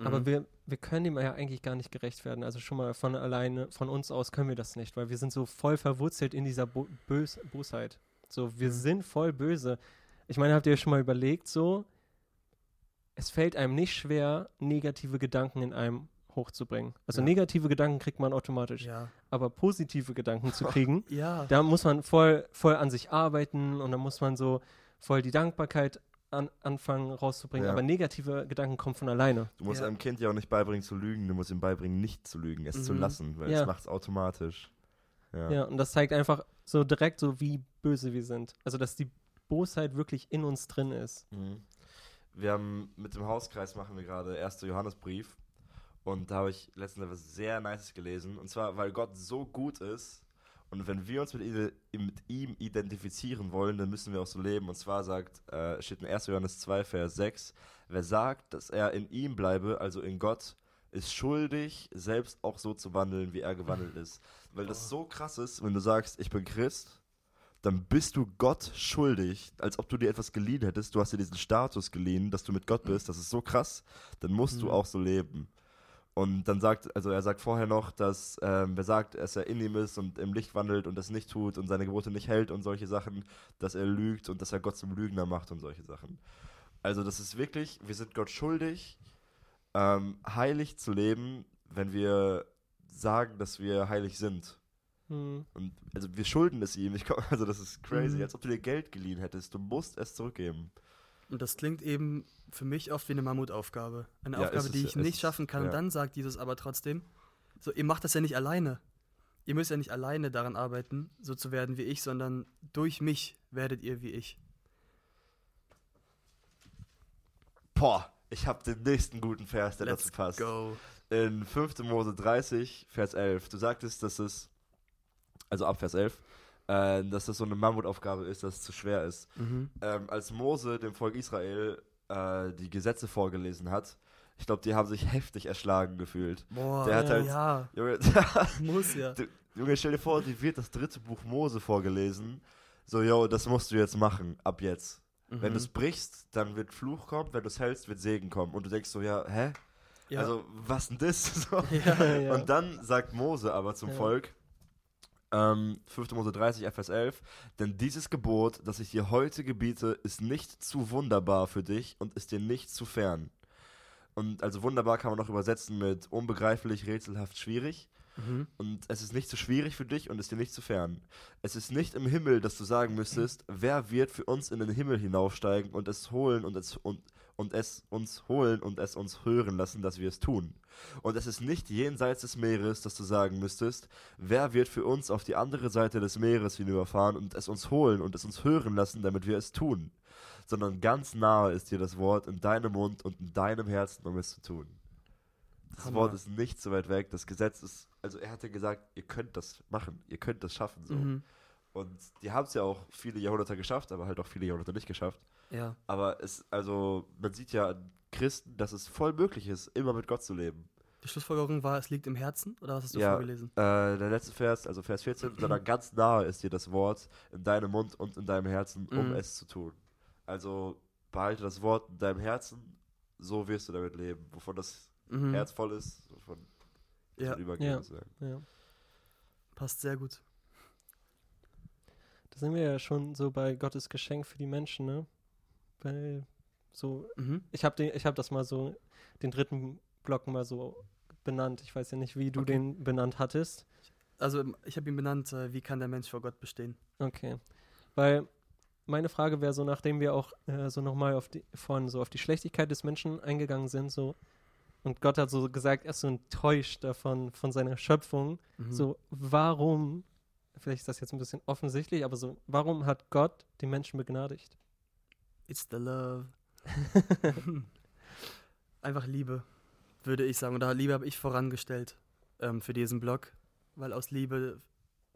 aber Mhm. wir, wir können dem ja eigentlich gar nicht gerecht werden. Also schon mal von alleine, von uns aus können wir das nicht, weil wir sind so voll verwurzelt in dieser Bo Bös Bosheit. So, wir Mhm. sind voll böse. Ich meine, habt ihr schon mal überlegt, so, es fällt einem nicht schwer, negative Gedanken in einem hochzubringen. Also Ja. negative Gedanken kriegt man automatisch, Ja. aber positive Gedanken zu kriegen, Ja. da muss man voll, voll an sich arbeiten und da muss man so voll die Dankbarkeit an, anfangen rauszubringen. Ja. Aber negative Gedanken kommen von alleine. Du musst Ja. einem Kind ja auch nicht beibringen zu lügen, du musst ihm beibringen, nicht zu lügen, es zu Mhm. lassen, weil Ja. es macht es automatisch. Ja. Ja. und das zeigt einfach so direkt so, wie böse wir sind. Also, dass die Bosheit wirklich in uns drin ist. Mhm. Wir haben mit dem Hauskreis machen wir gerade 1. Johannesbrief und da habe ich letztens etwas sehr Nices gelesen und zwar, weil Gott so gut ist und wenn wir uns mit, mit ihm identifizieren wollen, dann müssen wir auch so leben und zwar sagt, äh, steht in 1. Johannes 2, Vers 6, wer sagt, dass er in ihm bleibe, also in Gott, ist schuldig, selbst auch so zu wandeln, wie er gewandelt ist. Weil das so krass ist, wenn du sagst, ich bin Christ, dann bist du Gott schuldig, als ob du dir etwas geliehen hättest. Du hast dir diesen Status geliehen, dass du mit Gott bist. Das ist so krass. Dann musst du Mhm. auch so leben. Und dann sagt, also er sagt vorher noch, dass ähm, wer sagt, dass er in ihm ist und im Licht wandelt und das nicht tut und seine Gebote nicht hält und solche Sachen, dass er lügt und dass er Gott zum Lügner macht und solche Sachen. Also das ist wirklich, wir sind Gott schuldig, ähm, heilig zu leben, wenn wir sagen, dass wir heilig sind. Hm. Und also wir schulden es ihm. Ich komm, also das ist crazy, Mhm. als ob du dir Geld geliehen hättest. Du musst es zurückgeben. Und das klingt eben für mich oft wie eine Mammutaufgabe. Eine Ja, ist Aufgabe, es die ich ist nicht schaffen kann. ja. Und dann sagt Jesus aber trotzdem, so, ihr macht das ja nicht alleine. Ihr müsst ja nicht alleine daran arbeiten, so zu werden wie ich, sondern durch mich werdet ihr wie ich. Boah, ich habe den nächsten guten Vers, der Let's dazu passt. go. In 5. Mose 30, Vers 11. Du sagtest, dass es, also ab Vers 11, äh, dass das so eine Mammutaufgabe ist, dass es zu schwer ist. Mhm. Ähm, als Mose dem Volk Israel äh, die Gesetze vorgelesen hat, ich glaube, die haben sich heftig erschlagen gefühlt. Boah, Der hat halt- ja, Junge, muss ja. Du- Junge, stell dir vor, die wird das dritte Buch Mose vorgelesen. So, yo, das musst du jetzt machen, ab jetzt. Wenn Mhm. du es brichst, dann wird Fluch kommen, wenn du es hältst, wird Segen kommen. Und du denkst so, ja, hä? ja. Also, was denn das? So. ja. ja. Und dann sagt Mose aber zum. Volk, ähm, 5. Mose 30, Vers 11, denn dieses Gebot, das ich dir heute gebiete, ist nicht zu wunderbar für dich und ist dir nicht zu fern. Und also wunderbar kann man noch übersetzen mit unbegreiflich, rätselhaft, schwierig. Mhm. Und es ist nicht zu schwierig für dich und ist dir nicht zu fern. Es ist nicht im Himmel, dass du sagen müsstest, wer wird für uns in den Himmel hinaufsteigen und es holen und es und, und es uns holen und es uns hören lassen, dass wir es tun. Und es ist nicht jenseits des Meeres, dass du sagen müsstest, wer wird für uns auf die andere Seite des Meeres hinüberfahren und es uns holen und es uns hören lassen, damit wir es tun. Sondern ganz nahe ist dir das Wort in deinem Mund und in deinem Herzen, um es zu tun. Das Hammer. Wort ist nicht so weit weg. Das Gesetz ist, also er hatte gesagt, ihr könnt das machen, ihr könnt das schaffen. So. Mhm. Und die haben es ja auch viele Jahrhunderte geschafft, aber halt auch viele Jahrhunderte nicht geschafft. Ja, Aber es, also, man sieht ja an Christen, dass es voll möglich ist, immer mit Gott zu leben. Die Schlussfolgerung war, es liegt im Herzen, oder was hast du Ja. vorgelesen? Äh, der letzte Vers, also Vers 14, sondern ganz nahe ist dir das Wort in deinem Mund und in deinem Herzen, um Mhm. es zu tun. Also behalte das Wort in deinem Herzen, so wirst du damit leben. Wovon das Mhm. Herz voll ist, wovon Ja, übergehen. Ja. sozusagen. Ja. passt sehr gut. Da sind wir ja schon so bei Gottes Geschenk für die Menschen, ne? Bei so, Mhm. ich habe ich hab das mal so, den dritten Block mal so benannt. Ich weiß ja nicht, wie du Okay. den benannt hattest. Also ich habe ihn benannt, äh, wie kann der Mensch vor Gott bestehen? Okay. Weil meine Frage wäre so, nachdem wir auch äh, so nochmal auf die, von so auf die Schlechtigkeit des Menschen eingegangen sind, so, und Gott hat so gesagt, er ist so enttäuscht davon, von seiner Schöpfung. Mhm. So, warum, vielleicht ist das jetzt ein bisschen offensichtlich, aber so, warum hat Gott die Menschen begnadigt? It's the love. Einfach Liebe, würde ich sagen. Oder Liebe habe ich vorangestellt ähm, für diesen Blog, weil aus Liebe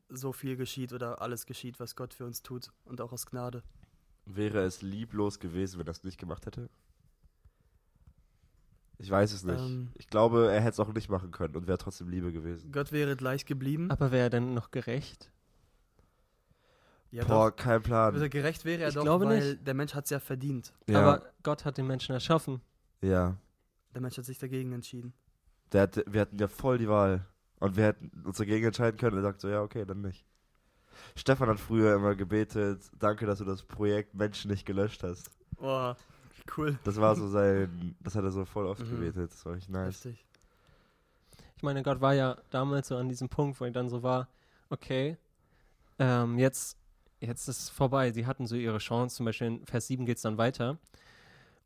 so viel geschieht oder alles geschieht, was Gott für uns tut und auch aus Gnade. Wäre es lieblos gewesen, wenn er es nicht gemacht hätte? Ich weiß es nicht. Ähm. ich glaube, er hätte es auch nicht machen können und wäre trotzdem Liebe gewesen. Gott wäre gleich geblieben. Aber wäre er denn noch gerecht? Ja, Boah, doch. kein Plan. Also gerecht wäre er Ich doch, glaube weil nicht. der Mensch hat es ja verdient. Ja, Aber Gott hat den Menschen erschaffen. ja. Der Mensch hat sich dagegen entschieden. Der hat, wir hatten ja voll die Wahl. Und wir hätten uns dagegen entscheiden können. Er sagt so, ja, okay, dann nicht. Stefan hat früher immer gebetet, danke, dass du das Projekt Menschen nicht gelöscht hast. Boah, cool. Das war so sein, das hat er so voll oft Mhm. gebetet. Das war echt nice. Heftig. Ich meine, Gott war ja damals so an diesem Punkt, wo er dann so war, okay, ähm, jetzt, jetzt ist es vorbei. Sie hatten so ihre Chance, zum Beispiel in Vers 7 geht es dann weiter.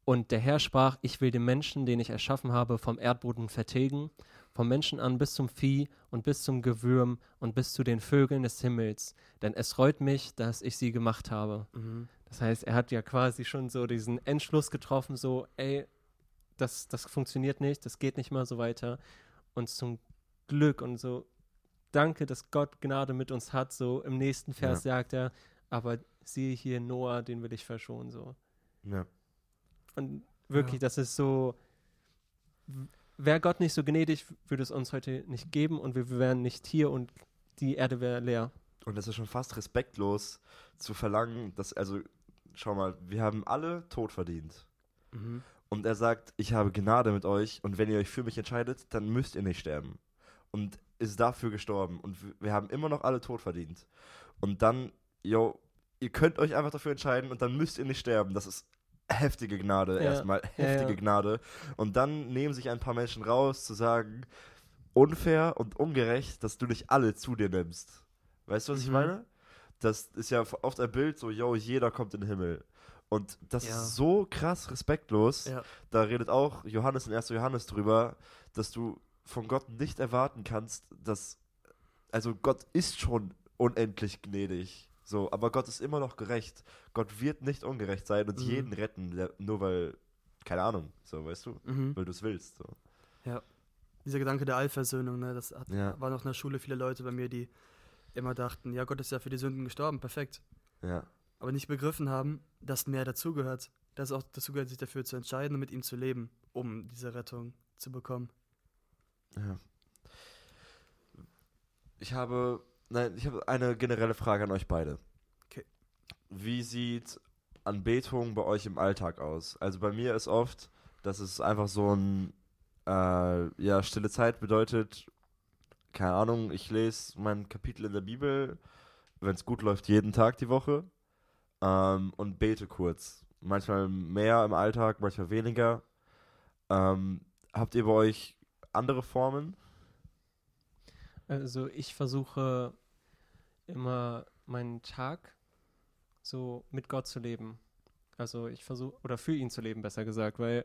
Und der Herr sprach, ich will den Menschen, den ich erschaffen habe, vom Erdboden vertilgen, vom Menschen an bis zum Vieh und bis zum Gewürm und bis zu den Vögeln des Himmels. Denn es reut mich, dass ich sie gemacht habe. Mhm. Das heißt, er hat ja quasi schon so diesen Entschluss getroffen, so, ey, das, das funktioniert nicht, das geht nicht mal so weiter. Und zum Glück und so, danke, dass Gott Gnade mit uns hat. So im nächsten Vers sagt er, aber siehe hier Noah, den will ich verschonen. So. Ja. Und wirklich, Ja. das ist so, wäre Gott nicht so gnädig, würde es uns heute nicht geben und wir wären nicht hier und die Erde wäre leer. Und es ist schon fast respektlos zu verlangen, dass, also, schau mal, wir haben alle Tod verdient. Mhm. Und er sagt, ich habe Gnade mit euch und wenn ihr euch für mich entscheidet, dann müsst ihr nicht sterben. Und ist dafür gestorben. Und wir haben immer noch alle Tod verdient. Und dann, yo, ihr könnt euch einfach dafür entscheiden und dann müsst ihr nicht sterben. Das ist heftige Gnade Ja. erstmal. Ja, Heftige ja. Gnade. Und dann nehmen sich ein paar Menschen raus, zu sagen, unfair und ungerecht, dass du nicht alle zu dir nimmst. Weißt du, was ich Mhm. meine? Das ist ja oft ein Bild so, yo, jeder kommt in den Himmel. Und das Ja. ist so krass respektlos. Ja. Da redet auch Johannes in 1. Johannes drüber, dass du von Gott nicht erwarten kannst, dass. Also Gott ist schon unendlich gnädig. So, aber Gott ist immer noch gerecht. Gott wird nicht ungerecht sein und Mhm. jeden retten, nur weil, keine Ahnung, so, weißt du, Mhm. weil du es willst. So. Dieser Gedanke der Allversöhnung, ne, das hat, Ja. waren noch in der Schule viele Leute bei mir, die immer dachten, ja, Gott ist ja für die Sünden gestorben, perfekt. Ja. Aber nicht begriffen haben, dass mehr dazugehört. Dass auch dazugehört, sich dafür zu entscheiden und mit ihm zu leben, um diese Rettung zu bekommen. Ja. Ich habe, nein, ich habe eine generelle Frage an euch beide. Okay. Wie sieht Anbetung bei euch im Alltag aus? Also bei mir ist oft, dass es einfach so ein, äh, ja, stille Zeit bedeutet, keine Ahnung, ich lese mein Kapitel in der Bibel, wenn es gut läuft, jeden Tag die Woche ähm, und bete kurz. Manchmal mehr im Alltag, manchmal weniger. Ähm, habt ihr bei euch andere Formen? Also ich versuche immer meinen Tag so mit Gott zu leben. Also ich versuche, oder für ihn zu leben, besser gesagt, weil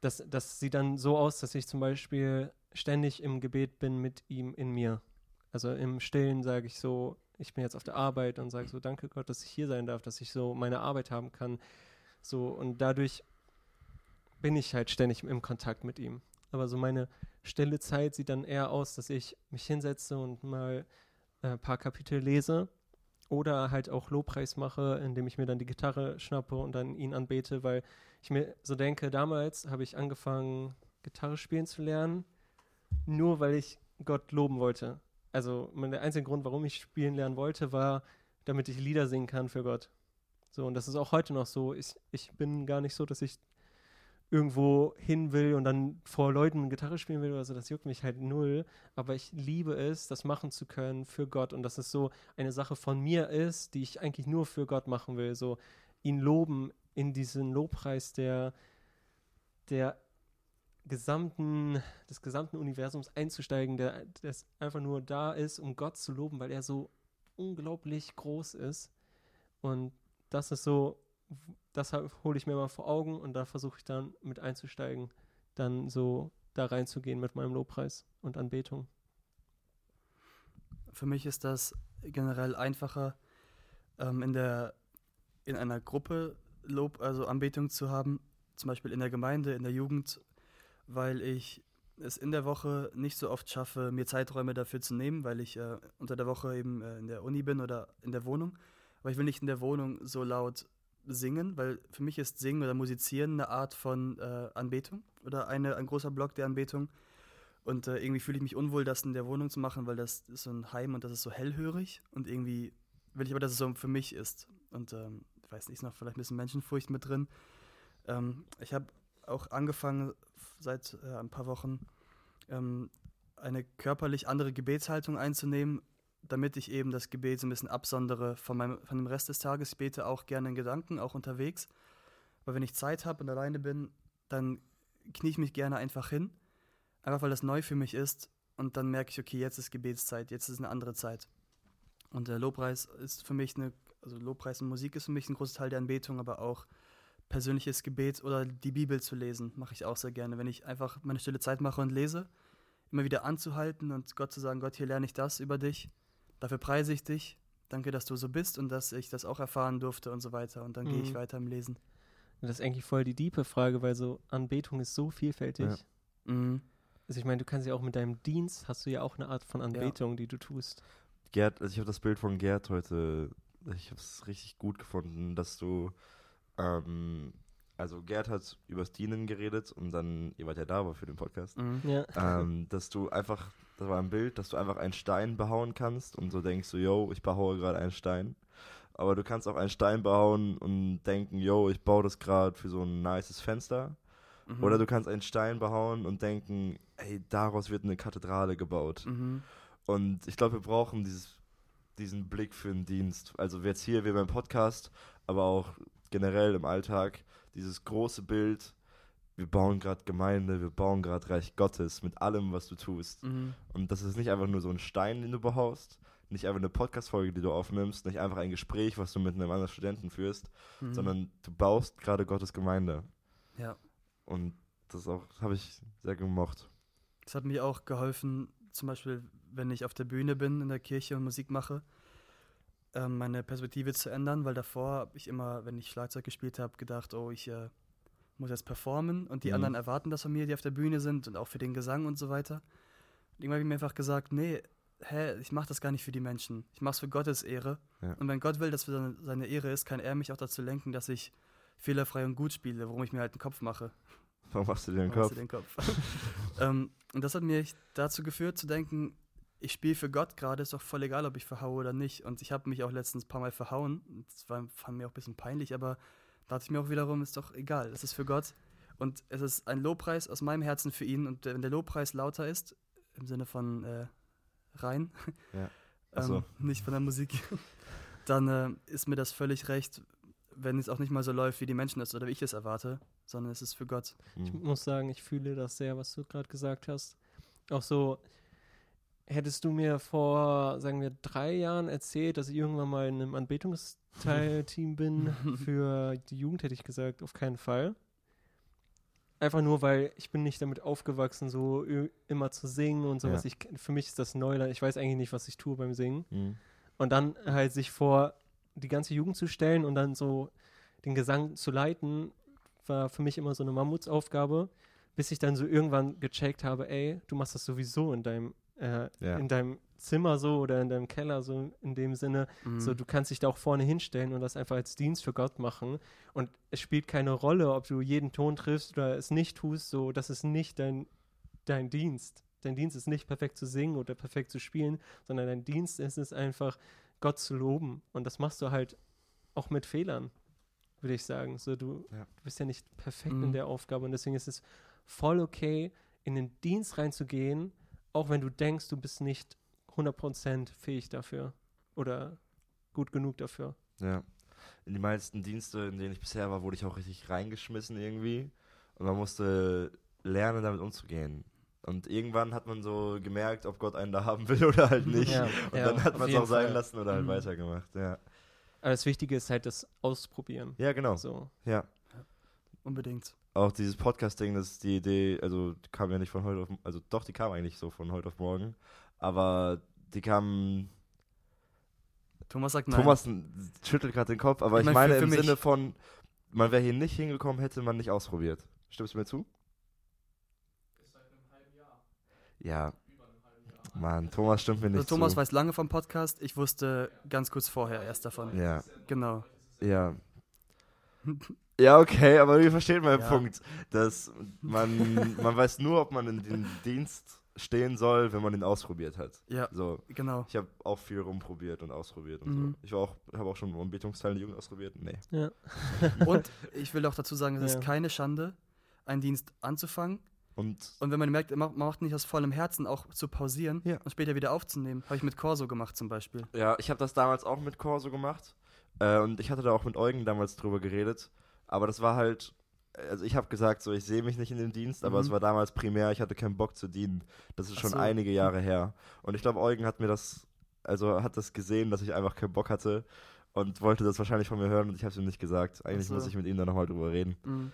das, das sieht dann so aus, dass ich zum Beispiel ständig im Gebet bin mit ihm in mir. Also im Stillen sage ich so, ich bin jetzt auf der Arbeit und sage so, danke Gott, dass ich hier sein darf, dass ich so meine Arbeit haben kann. So, und dadurch bin ich halt ständig im Kontakt mit ihm. Aber so meine stille Zeit sieht dann eher aus, dass ich mich hinsetze und mal äh, ein paar Kapitel lese oder halt auch Lobpreis mache, indem ich mir dann die Gitarre schnappe und dann ihn anbete, weil ich mir so denke, damals habe ich angefangen, Gitarre spielen zu lernen nur weil ich Gott loben wollte. Also der einzige Grund, warum ich spielen lernen wollte, war, damit ich Lieder singen kann für Gott. So, und das ist auch heute noch so. Ich, ich bin gar nicht so, dass ich irgendwo hin will und dann vor Leuten Gitarre spielen will oder so, das juckt mich halt null. Aber ich liebe es, das machen zu können für Gott und dass es so eine Sache von mir ist, die ich eigentlich nur für Gott machen will. So ihn loben in diesen Lobpreis der, der gesamten, des gesamten Universums einzusteigen, der, der einfach nur da ist, um Gott zu loben, weil er so unglaublich groß ist. Und das ist so, das hole ich mir mal vor Augen und da versuche ich dann mit einzusteigen, dann so da reinzugehen mit meinem Lobpreis und Anbetung. Für mich ist das generell einfacher, ähm, in der in einer Gruppe Lob, also Anbetung zu haben, zum Beispiel in der Gemeinde, in der Jugend, weil ich es in der Woche nicht so oft schaffe, mir Zeiträume dafür zu nehmen, weil ich äh, unter der Woche eben äh, in der Uni bin oder in der Wohnung. Aber ich will nicht in der Wohnung so laut singen, weil für mich ist Singen oder Musizieren eine Art von äh, Anbetung oder eine, ein großer Block der Anbetung. Und äh, irgendwie fühle ich mich unwohl, das in der Wohnung zu machen, weil das ist so ein Heim und das ist so hellhörig. Und irgendwie will ich aber, dass es so für mich ist. Und ähm, ich weiß nicht, ist noch vielleicht ein bisschen Menschenfurcht mit drin. Ähm, ich habe auch angefangen, seit äh, ein paar Wochen ähm, eine körperlich andere Gebetshaltung einzunehmen, damit ich eben das Gebet so ein bisschen absondere von, meinem, von dem Rest des Tages. Ich bete auch gerne in Gedanken, auch unterwegs. Aber wenn ich Zeit habe und alleine bin, dann knie ich mich gerne einfach hin, einfach weil das neu für mich ist. Und dann merke ich, okay, jetzt ist Gebetszeit, jetzt ist eine andere Zeit. Und der Lobpreis ist für mich eine, also Lobpreis und Musik ist für mich ein großer Teil der Anbetung, aber auch persönliches Gebet oder die Bibel zu lesen, mache ich auch sehr gerne. Wenn ich einfach meine stille Zeit mache und lese, immer wieder anzuhalten und Gott zu sagen, Gott, hier lerne ich das über dich dafür preise ich dich, danke, dass du so bist und dass ich das auch erfahren durfte und so weiter. Und dann mhm. gehe ich mhm. weiter im Lesen. Das ist eigentlich voll die diepe Frage, weil so Anbetung ist so vielfältig. Ja. Mhm. Also ich meine, du kannst ja auch mit deinem Dienst, hast du ja auch eine Art von Anbetung, ja. die du tust. Gerd, also ich habe das Bild von Gerd heute, ich habe es richtig gut gefunden, dass du ähm, also Gerd hat übers Dienen geredet und dann, ihr wart ja da, aber für den Podcast, mhm. ja. ähm, dass du einfach, das war ein Bild, dass du einfach einen Stein behauen kannst und so denkst du, yo, ich behaue gerade einen Stein. Aber du kannst auch einen Stein behauen und denken, yo, ich baue das gerade für so ein nices Fenster. Mhm. Oder du kannst einen Stein behauen und denken, ey, daraus wird eine Kathedrale gebaut. Mhm. Und ich glaube, wir brauchen dieses, diesen Blick für den Dienst. Also jetzt hier, wir beim Podcast, aber auch generell im Alltag, dieses große Bild, wir bauen gerade Gemeinde, wir bauen gerade Reich Gottes mit allem, was du tust. Mhm. Und das ist nicht einfach nur so ein Stein, den du behaust, nicht einfach eine Podcast-Folge, die du aufnimmst, nicht einfach ein Gespräch, was du mit einem anderen Studenten führst, mhm. sondern du baust gerade Gottes Gemeinde. Ja. Und das auch habe ich sehr gemocht. Das hat mir auch geholfen, zum Beispiel, wenn ich auf der Bühne bin in der Kirche und Musik mache, ähm, meine Perspektive zu ändern, weil davor habe ich immer, wenn ich Schlagzeug gespielt habe, gedacht, oh, ich äh, muss jetzt performen und die mhm. anderen erwarten das von mir, die auf der Bühne sind und auch für den Gesang und so weiter. Und irgendwann habe ich mir einfach gesagt, nee, hä, ich mache das gar nicht für die Menschen. Ich mache es für Gottes Ehre. Ja. Und wenn Gott will, dass es für seine, Ehre ist, kann er mich auch dazu lenken, dass ich fehlerfrei und gut spiele, worum ich mir halt den Kopf mache. Warum machst du dir den Kopf? Den Kopf? ähm, und das hat mich dazu geführt zu denken, ich spiele für Gott gerade, ist doch voll egal, ob ich verhaue oder nicht. Und ich habe mich auch letztens ein paar Mal verhauen. Das war, fand mir auch ein bisschen peinlich, aber dachte ich mir auch wiederum, ist doch egal, es ist für Gott. Und es ist ein Lobpreis aus meinem Herzen für ihn. Und wenn der Lobpreis lauter ist, im Sinne von äh, rein, ja. so. ähm, nicht von der Musik, dann äh, ist mir das völlig recht, wenn es auch nicht mal so läuft, wie die Menschen es oder wie ich es erwarte, sondern es ist für Gott. Ich muss sagen, ich fühle das sehr, was du gerade gesagt hast. Auch so, Hättest du mir vor, sagen wir, drei Jahren erzählt, dass ich irgendwann mal in einem Anbetungsteilteam bin für die Jugend, hätte ich gesagt, auf keinen Fall. Einfach nur, weil ich bin nicht damit aufgewachsen, so immer zu singen und sowas. Ja. Ich, für mich ist das Neuland. Ich weiß eigentlich nicht, was ich tue beim Singen. Mhm. Und dann halt sich vor die ganze Jugend zu stellen und dann so den Gesang zu leiten, war für mich immer so eine Mammutsaufgabe, bis ich dann so irgendwann gecheckt habe, ey, du machst das sowieso in deinem äh, ja. in deinem Zimmer so oder in deinem Keller so in dem Sinne. Mhm. So, du kannst dich da auch vorne hinstellen und das einfach als Dienst für Gott machen. Und es spielt keine Rolle, ob du jeden Ton triffst oder es nicht tust. So, das ist nicht dein, dein Dienst. dein Dienst ist nicht perfekt zu singen oder perfekt zu spielen, sondern dein Dienst ist es einfach, Gott zu loben. Und das machst du halt auch mit Fehlern, würde ich sagen. So, du, Ja. du bist ja nicht perfekt Mhm. in der Aufgabe und deswegen ist es voll okay, in den Dienst reinzugehen, auch wenn du denkst, du bist nicht 100% fähig dafür oder gut genug dafür. Ja. In die meisten Dienste, in denen ich bisher war, wurde ich auch richtig reingeschmissen irgendwie. Und man musste lernen, damit umzugehen. Und irgendwann hat man so gemerkt, ob Gott einen da haben will oder halt nicht. Ja, Und ja, dann hat man es auch sein Fall. lassen oder halt Mhm. weitergemacht. Ja. Aber das Wichtige ist halt das Ausprobieren. ja, genau. So. Ja. Unbedingt. Auch dieses Podcast-Ding, das ist die Idee, also die kam ja nicht von heute auf, also doch, die kam eigentlich so von heute auf morgen. Aber die kam, Thomas sagt nein. Thomas schüttelt gerade den Kopf, aber Ich ich, mein, meine für- für im mich- Sinne von, man wäre hier nicht hingekommen, hätte man nicht ausprobiert. Stimmst du mir zu? Ja. Mann, Thomas stimmt mir nicht Also Thomas zu. weiß lange vom Podcast, ich wusste ganz kurz vorher erst davon. Ja, Genau. ja. Ja, okay, aber ihr versteht meinen Ja. Punkt, dass man, man weiß nur, ob man in den Dienst stehen soll, wenn man ihn ausprobiert hat. Ja, So, genau. ich habe auch viel rumprobiert und ausprobiert und Mhm. so. Ich war auch, habe auch schon Anbetungsteil in der Jugend ausprobiert. Nee. Ja. Und ich will auch dazu sagen, es Ja. ist keine Schande, einen Dienst anzufangen Und und wenn man merkt, man macht- man macht nicht aus vollem Herzen, auch zu pausieren Ja. und später wieder aufzunehmen. Habe ich mit Corso gemacht zum Beispiel. Ja, ich habe das damals auch mit Corso gemacht. Äh, und ich hatte da auch mit Eugen damals drüber geredet. Aber das war halt, also ich habe gesagt, so ich sehe mich nicht in dem Dienst, aber Mhm. es war damals primär, ich hatte keinen Bock zu dienen. Das ist schon so. einige Jahre her. Und ich glaube, Eugen hat mir das, also hat das gesehen, dass ich einfach keinen Bock hatte und wollte das wahrscheinlich von mir hören und ich habe es ihm nicht gesagt. Eigentlich so. muss ich mit ihm da nochmal drüber reden. Mhm.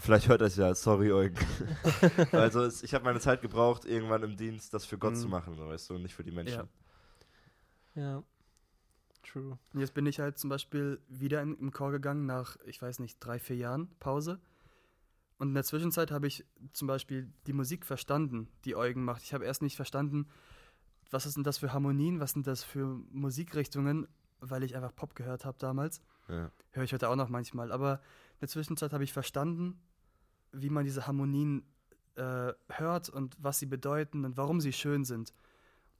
Vielleicht hört er es ja, sorry Eugen. also es, ich habe meine Zeit gebraucht, irgendwann im Dienst das für Gott Mhm. zu machen, weißt du, und nicht für die Menschen. Ja. True. Und jetzt bin ich halt zum Beispiel wieder in, im Chor gegangen nach, ich weiß nicht, drei, vier Jahren Pause. Und in der Zwischenzeit habe ich zum Beispiel die Musik verstanden, die Eugen macht. Ich habe erst nicht verstanden, was ist denn das für Harmonien, was sind das für Musikrichtungen, weil ich einfach Pop gehört habe damals. Ja. Höre ich heute auch noch manchmal. Aber in der Zwischenzeit habe ich verstanden, wie man diese Harmonien äh, hört und was sie bedeuten und warum sie schön sind.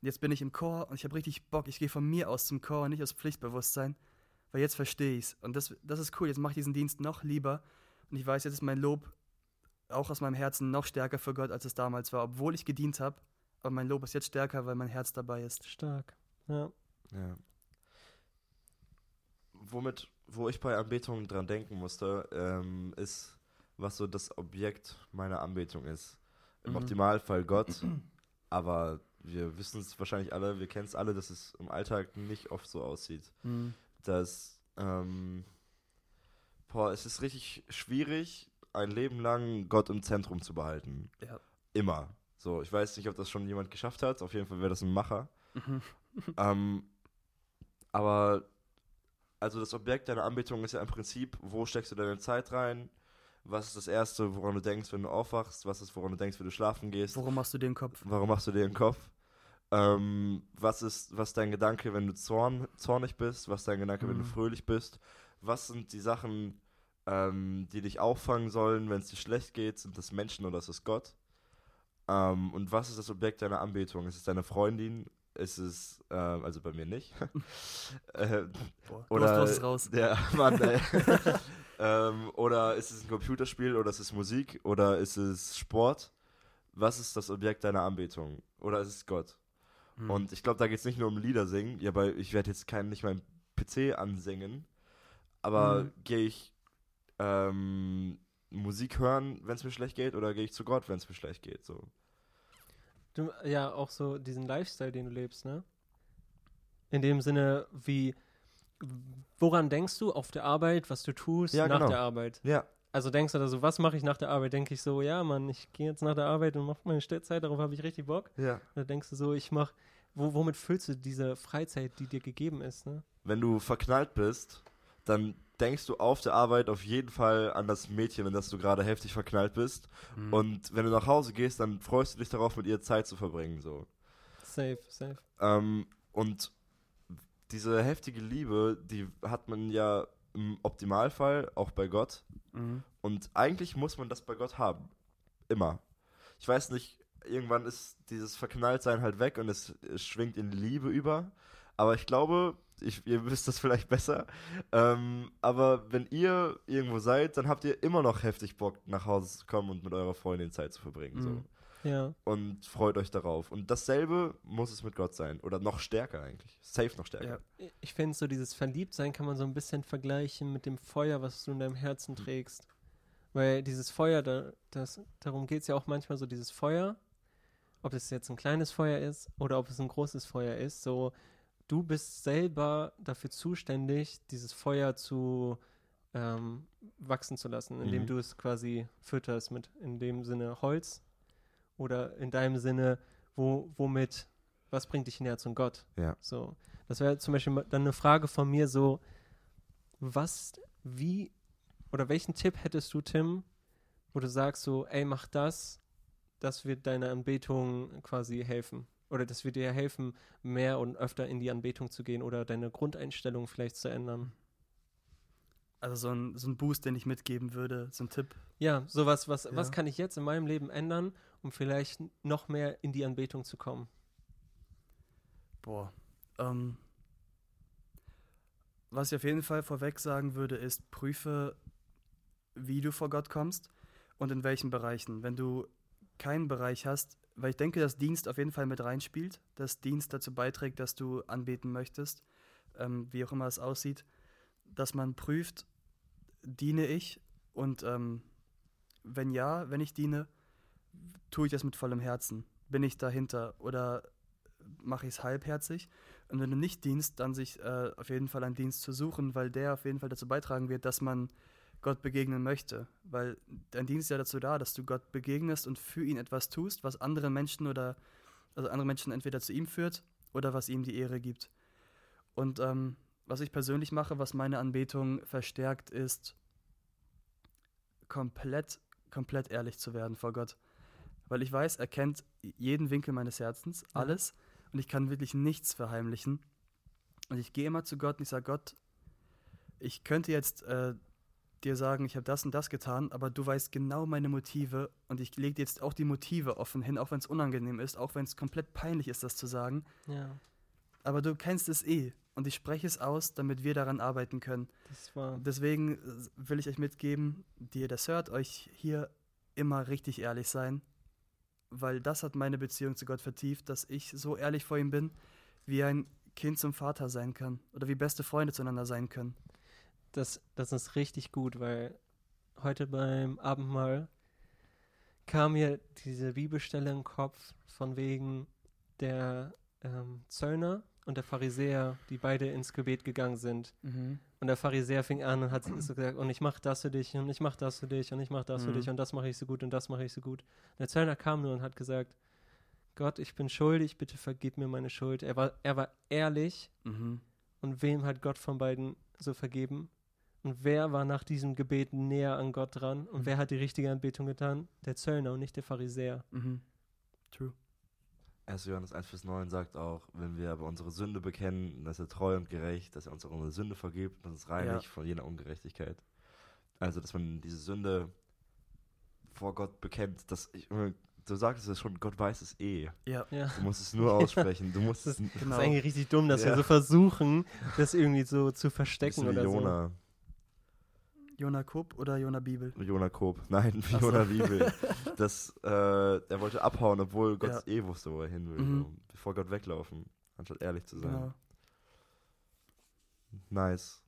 Jetzt bin ich im Chor und ich habe richtig Bock. Ich gehe von mir aus zum Chor und nicht aus Pflichtbewusstsein, weil jetzt verstehe ich es. Und das, das ist cool. Jetzt mache ich diesen Dienst noch lieber. Und ich weiß, jetzt ist mein Lob auch aus meinem Herzen noch stärker für Gott, als es damals war, obwohl ich gedient habe. Aber mein Lob ist jetzt stärker, weil mein Herz dabei ist. Stark. Ja. Ja. Womit, wo ich bei Anbetung dran denken musste, ähm, ist, was so das Objekt meiner Anbetung ist. Im Mhm. Optimalfall Gott, aber wir wissen es wahrscheinlich alle, wir kennen es alle, dass es im Alltag nicht oft so aussieht. Mhm. Dass, ähm, boah, es ist richtig schwierig, ein Leben lang Gott im Zentrum zu behalten. Ja. Immer. So, ich weiß nicht, ob das schon jemand geschafft hat. Auf jeden Fall wäre das ein Macher. Mhm. Ähm, aber also das Objekt deiner Anbetung ist ja im Prinzip, wo steckst du deine Zeit rein? Was ist das Erste, woran du denkst, wenn du aufwachst? Was ist, woran du denkst, wenn du schlafen gehst? Worum machst du den Kopf? Warum machst du dir den Kopf? Ähm, was ist, was dein Gedanke, wenn du zorn, zornig bist? Was ist dein Gedanke, wenn du Mhm. fröhlich bist? Was sind die Sachen, ähm, die dich auffangen sollen, wenn es dir schlecht geht? Sind das Menschen oder ist es Gott? Ähm, und was ist das Objekt deiner Anbetung? Ist es deine Freundin? Ist es, ähm, also bei mir nicht. äh, Boah, oder los, los, raus. Der Mann, ey. ähm, oder ist es ein Computerspiel oder ist es Musik oder ist es Sport? Was ist das Objekt deiner Anbetung? Oder ist es Gott? Mhm. Und ich glaube, da geht es nicht nur um Lieder singen. Ja, weil ich werde jetzt keinen, nicht meinen PC ansingen. Aber Mhm. gehe ich ähm, Musik hören, wenn es mir schlecht geht, oder gehe ich zu Gott, wenn es mir schlecht geht? So. Du, ja, auch so diesen Lifestyle, den du lebst, ne? In dem Sinne, wie, woran denkst du auf der Arbeit, was du tust Ja, nach genau. der Arbeit? Ja, Also denkst du da so, was mache ich nach der Arbeit? Denke ich so, ja, Mann, ich gehe jetzt nach der Arbeit und mache meine Stellzeit, darauf habe ich richtig Bock. ja. Oder denkst du so, ich mache, wo, womit füllst du diese Freizeit, die dir gegeben ist, ne? wenn du verknallt bist, dann denkst du auf der Arbeit auf jeden Fall an das Mädchen, in das du gerade heftig verknallt bist. Mhm. Und wenn du nach Hause gehst, dann freust du dich darauf, mit ihr Zeit zu verbringen. So. Safe, safe. Ähm, und diese heftige Liebe, die hat man ja im Optimalfall auch bei Gott. Mhm. Und eigentlich muss man das bei Gott haben. Immer. Ich weiß nicht, irgendwann ist dieses Verknalltsein halt weg und es, es schwingt in Liebe über. Aber ich glaube, ich, ihr wisst das vielleicht besser, ähm, aber wenn ihr irgendwo seid, dann habt ihr immer noch heftig Bock, nach Hause zu kommen und mit eurer Freundin Zeit zu verbringen. So. Ja. Und freut euch darauf. Und dasselbe muss es mit Gott sein. Oder noch stärker eigentlich. Safe noch stärker. Ja. Ich finde so dieses Verliebtsein kann man so ein bisschen vergleichen mit dem Feuer, was du in deinem Herzen trägst. Weil dieses Feuer, da, das, darum geht es ja auch manchmal so, dieses Feuer, ob es jetzt ein kleines Feuer ist oder ob es ein großes Feuer ist, so du bist selber dafür zuständig, dieses Feuer zu ähm, wachsen zu lassen, indem Mhm. du es quasi fütterst mit in dem Sinne Holz oder in deinem Sinne, wo, womit, was bringt dich näher zum Gott? Ja. So, das wäre zum Beispiel dann eine Frage von mir so, was, wie oder welchen Tipp hättest du, Tim, wo du sagst so, ey, mach das, das wird deiner Anbetung quasi helfen. Oder das wird dir helfen, mehr und öfter in die Anbetung zu gehen oder deine Grundeinstellung vielleicht zu ändern. Also so ein, so ein Boost, den ich mitgeben würde, so ein Tipp. Ja, sowas, was, was Ja. kann ich jetzt in meinem Leben ändern, um vielleicht noch mehr in die Anbetung zu kommen? Boah. Ähm, was ich auf jeden Fall vorweg sagen würde, ist, prüfe, wie du vor Gott kommst und in welchen Bereichen. Wenn du keinen Bereich hast, weil ich denke, dass Dienst auf jeden Fall mit reinspielt, dass Dienst dazu beiträgt, dass du anbeten möchtest, ähm, wie auch immer es aussieht, dass man prüft, diene ich und ähm, wenn ja, wenn ich diene, tue ich das mit vollem Herzen. Bin ich dahinter oder mache ich es halbherzig? Und wenn du nicht dienst, dann sich äh, auf jeden Fall einen Dienst zu suchen, weil der auf jeden Fall dazu beitragen wird, dass man Gott begegnen möchte. Weil dein Dienst ist ja dazu da, dass du Gott begegnest und für ihn etwas tust, was andere Menschen oder also andere Menschen entweder zu ihm führt oder was ihm die Ehre gibt. Und ähm, was ich persönlich mache, was meine Anbetung verstärkt, ist komplett, komplett ehrlich zu werden vor Gott. Weil ich weiß, er kennt jeden Winkel meines Herzens, Ja. alles. Und ich kann wirklich nichts verheimlichen. Und ich gehe immer zu Gott und ich sage, Gott, ich könnte jetzt äh, dir sagen, ich habe das und das getan, aber du weißt genau meine Motive und ich lege dir jetzt auch die Motive offen hin, auch wenn es unangenehm ist, auch wenn es komplett peinlich ist, das zu sagen. Ja, Aber du kennst es eh und ich spreche es aus, damit wir daran arbeiten können. Deswegen äh, will ich euch mitgeben, die ihr das hört, euch hier immer richtig ehrlich sein, weil das hat meine Beziehung zu Gott vertieft, dass ich so ehrlich vor ihm bin, wie ein Kind zum Vater sein kann oder wie beste Freunde zueinander sein können. Das, das ist richtig gut, weil heute beim Abendmahl kam mir diese Bibelstelle im Kopf von wegen der ähm, Zöllner und der Pharisäer, die beide ins Gebet gegangen sind. Und der Pharisäer fing an und hat so gesagt, und ich mache das für dich und ich mache das für dich und ich mache das für Mhm. dich und das mache ich so gut und das mache ich so gut. Und der Zöllner kam nur und hat gesagt, Gott, ich bin schuldig, bitte vergib mir meine Schuld. Er war, er war ehrlich Mhm. und wem hat Gott von beiden so vergeben? Und wer war nach diesem Gebet näher an Gott dran? Und Mhm. wer hat die richtige Anbetung getan? Der Zöllner und nicht der Pharisäer. Mhm. True. 1. Johannes 1 bis 9 sagt auch, wenn wir aber unsere Sünde bekennen, dass er treu und gerecht, dass er uns auch unsere Sünde vergibt und uns reinigt Ja. von jener Ungerechtigkeit. Also, dass man diese Sünde vor Gott bekennt, dass ich, du sagtest es schon, Gott weiß es eh. Ja, Ja. Du musst es nur aussprechen. Du musst Das es Das genau. ist eigentlich richtig dumm, dass wir Ja. so versuchen, das irgendwie so zu verstecken wie oder so. Jona. Kupp oder Jona Bibel? Jona Koop. Nein, Ach so. Jona Bibel. Das, äh, er wollte abhauen, obwohl Gott Ja. eh wusste, wo er hin will. Mhm. So, bevor Gott weglaufen, anstatt ehrlich zu sein. Genau. Nice.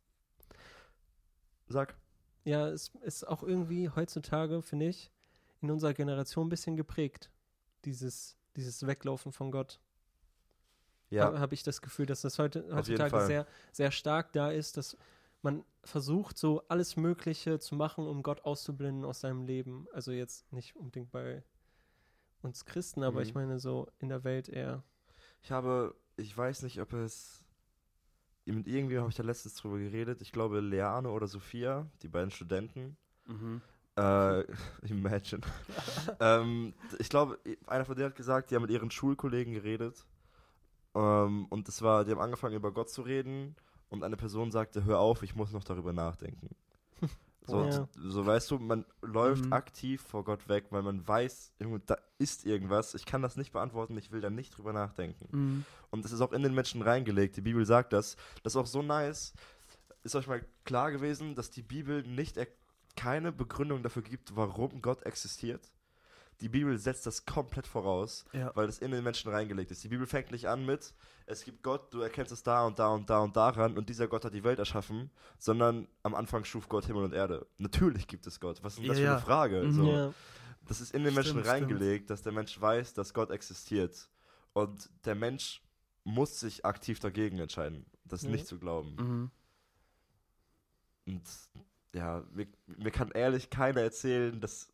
Sag. Ja, es ist auch irgendwie heutzutage, finde ich, in unserer Generation ein bisschen geprägt. Dieses, dieses Weglaufen von Gott. Ja, habe ich das Gefühl, dass das heute, heutzutage sehr, sehr stark da ist, dass man versucht, so alles Mögliche zu machen, um Gott auszublenden aus seinem Leben. Also jetzt nicht unbedingt bei uns Christen, aber Mhm. ich meine so in der Welt eher. ich habe, ich weiß nicht, ob es, mit irgendwie habe ich da letztens drüber geredet. Ich glaube, Leane oder Sophia, die beiden Studenten, Mhm. Äh, imagine. ähm, ich glaube, einer von denen hat gesagt, die haben mit ihren Schulkollegen geredet. Ähm, und das war, die haben angefangen über Gott zu reden und eine Person sagte, hör auf, ich muss noch darüber nachdenken. So, Ja. so weißt du, man läuft Mhm. aktiv vor Gott weg, weil man weiß, da ist irgendwas. Ich kann das nicht beantworten, ich will da nicht drüber nachdenken. Mhm. Und es ist auch in den Menschen reingelegt. Die Bibel sagt das. Das ist auch so nice. Ist euch mal klar gewesen, dass die Bibel nicht keine Begründung dafür gibt, warum Gott existiert? Die Bibel setzt das komplett voraus, Ja. weil es in den Menschen reingelegt ist. Die Bibel fängt nicht an mit, es gibt Gott, du erkennst es da und da und da und daran und dieser Gott hat die Welt erschaffen, sondern am Anfang schuf Gott Himmel und Erde. Natürlich gibt es Gott. Was ist denn das Ja, für eine. Frage? Mhm. So. Ja. Das ist in den Stimmt, Menschen stimmt. reingelegt, dass der Mensch weiß, dass Gott existiert. Und der Mensch muss sich aktiv dagegen entscheiden, das Ja. nicht zu glauben. Mhm. Und ja, mir, mir kann ehrlich keiner erzählen, dass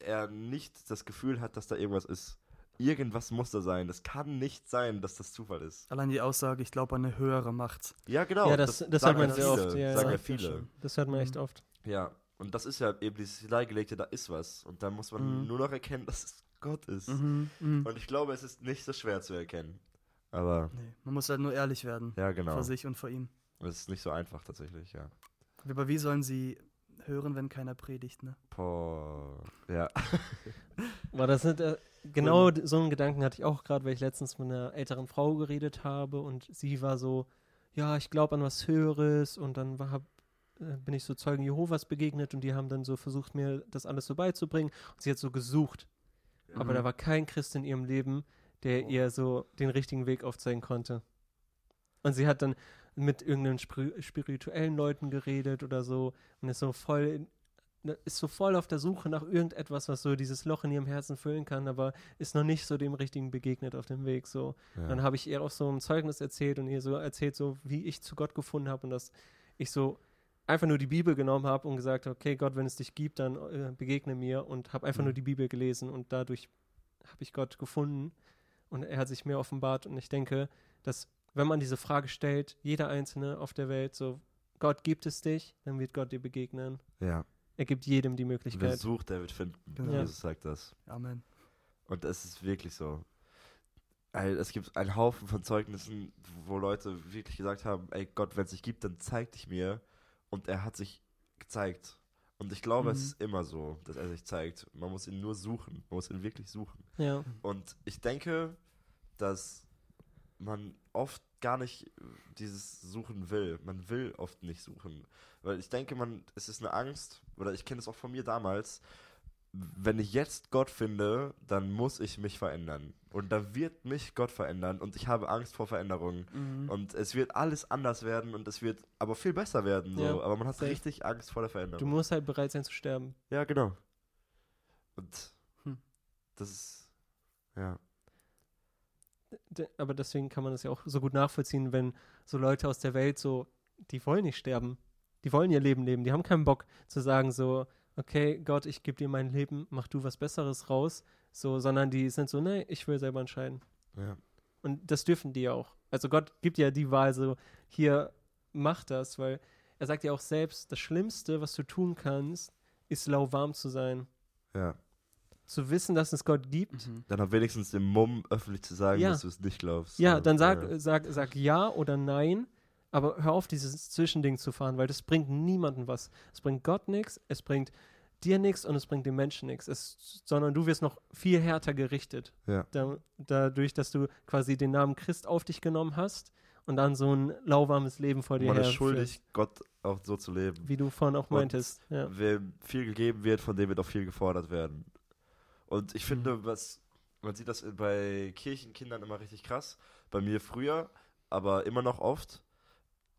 er nicht das Gefühl hat, dass da irgendwas ist. Irgendwas muss da sein. Es kann nicht sein, dass das Zufall ist. Allein die Aussage, ich glaube an eine höhere Macht. Ja, genau. Ja, das- das sagen hört man ja sehr viele, oft, ja, sagen ja. ja Sagt ja viele. Das hört man echt Mhm. oft. Ja, und das ist ja eben dieses Hineingelegte, da ist was. Und da muss man Mhm. nur noch erkennen, dass es Gott ist. Mhm. Mhm. Und ich glaube, es ist nicht so schwer zu erkennen. Aber, Nee, man muss halt nur ehrlich werden. ja, genau. Vor sich und vor ihm. Es ist nicht so einfach tatsächlich, ja. Aber wie sollen sie hören, wenn keiner predigt, ne? Boah. Ja. War das nicht, äh, genau d- so einen Gedanken hatte ich auch gerade, weil ich letztens mit einer älteren Frau geredet habe und sie war so, ja, ich glaube an was Höheres und dann war, hab, äh, bin ich so Zeugen Jehovas begegnet und die haben dann so versucht, mir das alles so beizubringen und sie hat so gesucht. Aber Mhm. da war kein Christ in ihrem Leben, der Oh. ihr so den richtigen Weg aufzeigen konnte. Und sie hat dann mit irgendeinen spirituellen Leuten geredet oder so und ist so voll in, ne, ist so voll auf der Suche nach irgendetwas, was so dieses Loch in ihrem Herzen füllen kann, aber ist noch nicht so dem richtigen begegnet auf dem Weg. So. Dann ja. habe ich ihr auch so ein Zeugnis erzählt und ihr so erzählt, so wie ich zu Gott gefunden habe und dass ich so einfach nur die Bibel genommen habe und gesagt, habe, okay, Gott, wenn es dich gibt, dann äh, begegne mir und habe einfach Mhm. nur die Bibel gelesen und dadurch habe ich Gott gefunden und er hat sich mir offenbart und ich denke, dass wenn man diese Frage stellt, jeder Einzelne auf der Welt, so Gott gibt es dich, dann wird Gott dir begegnen. ja. Er gibt jedem die Wer Möglichkeit. sucht, der wird finden. Genau. Jesus sagt das. Amen. Und es ist wirklich so. Es gibt einen Haufen von Zeugnissen, wo Leute wirklich gesagt haben, ey Gott, wenn es dich gibt, dann zeig dich mir. Und er hat sich gezeigt. Und ich glaube, es Mhm. ist immer so, dass er sich zeigt. Man muss ihn nur suchen. Man muss ihn wirklich suchen. Ja, Und ich denke, dass man oft gar nicht dieses Suchen will. Man will oft nicht suchen. Weil ich denke, man, es ist eine Angst, oder ich kenne es auch von mir damals, wenn ich jetzt Gott finde, dann muss ich mich verändern. Und da wird mich Gott verändern und ich habe Angst vor Veränderungen. Mhm. Und es wird alles anders werden und es wird aber viel besser werden. So. Ja, aber man hat safe. richtig Angst vor der du Veränderung. musst halt bereit sein zu sterben. Ja, genau. Und Hm. das ist, ja. Aber deswegen kann man das ja auch so gut nachvollziehen, wenn so Leute aus der Welt so, die wollen nicht sterben. Die wollen ihr Leben leben. Die haben keinen Bock zu sagen so, okay, Gott, ich gebe dir mein Leben, mach du was Besseres raus. So, sondern die sind so, nee, ich will selber entscheiden. ja. Und das dürfen die auch. Also Gott gibt ja die Wahl so, hier, mach das, weil er sagt ja auch selbst, das Schlimmste, was du tun kannst, ist lauwarm zu sein. Ja. Zu wissen, dass es Gott gibt Mhm. Dann auch wenigstens dem Mumm öffentlich zu sagen, Ja. dass du es nicht glaubst. Ja, So, dann sag, ja. sag, sag ja oder nein, aber hör auf, dieses Zwischending zu fahren, weil das bringt niemandem was. Es bringt Gott nichts, es bringt dir nichts und es bringt dem Menschen nichts. Sondern du wirst noch viel härter gerichtet. Ja. Da, dadurch, dass du quasi den Namen Christ auf dich genommen hast und dann so ein lauwarmes Leben vor dir Man ist schuldig, Gott auch so zu leben. wie du vorhin auch Und meintest. Ja. Wem viel gegeben wird, von dem wird auch viel gefordert werden. Und ich finde, was man sieht das bei Kirchenkindern immer richtig krass. Bei mir früher, aber immer noch oft.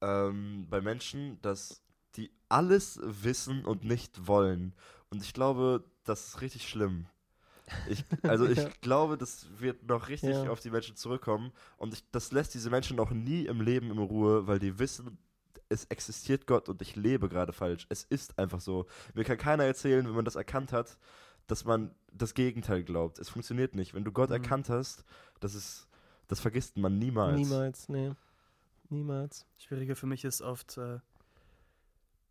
Ähm, bei Menschen, dass die alles wissen und nicht wollen. Und ich glaube, das ist richtig schlimm. Ich, also ich Ja. glaube, das wird noch richtig Ja. auf die Menschen zurückkommen. Und ich, das lässt diese Menschen noch nie im Leben in Ruhe, weil die wissen, es existiert Gott und ich lebe gerade falsch. Es ist einfach so. Mir kann keiner erzählen, wenn man das erkannt hat, dass man das Gegenteil glaubt. Es funktioniert nicht. Wenn du Gott Mhm. erkannt hast, das ist, das vergisst man niemals. Niemals, nee. Niemals. Schwieriger für mich ist oft, äh,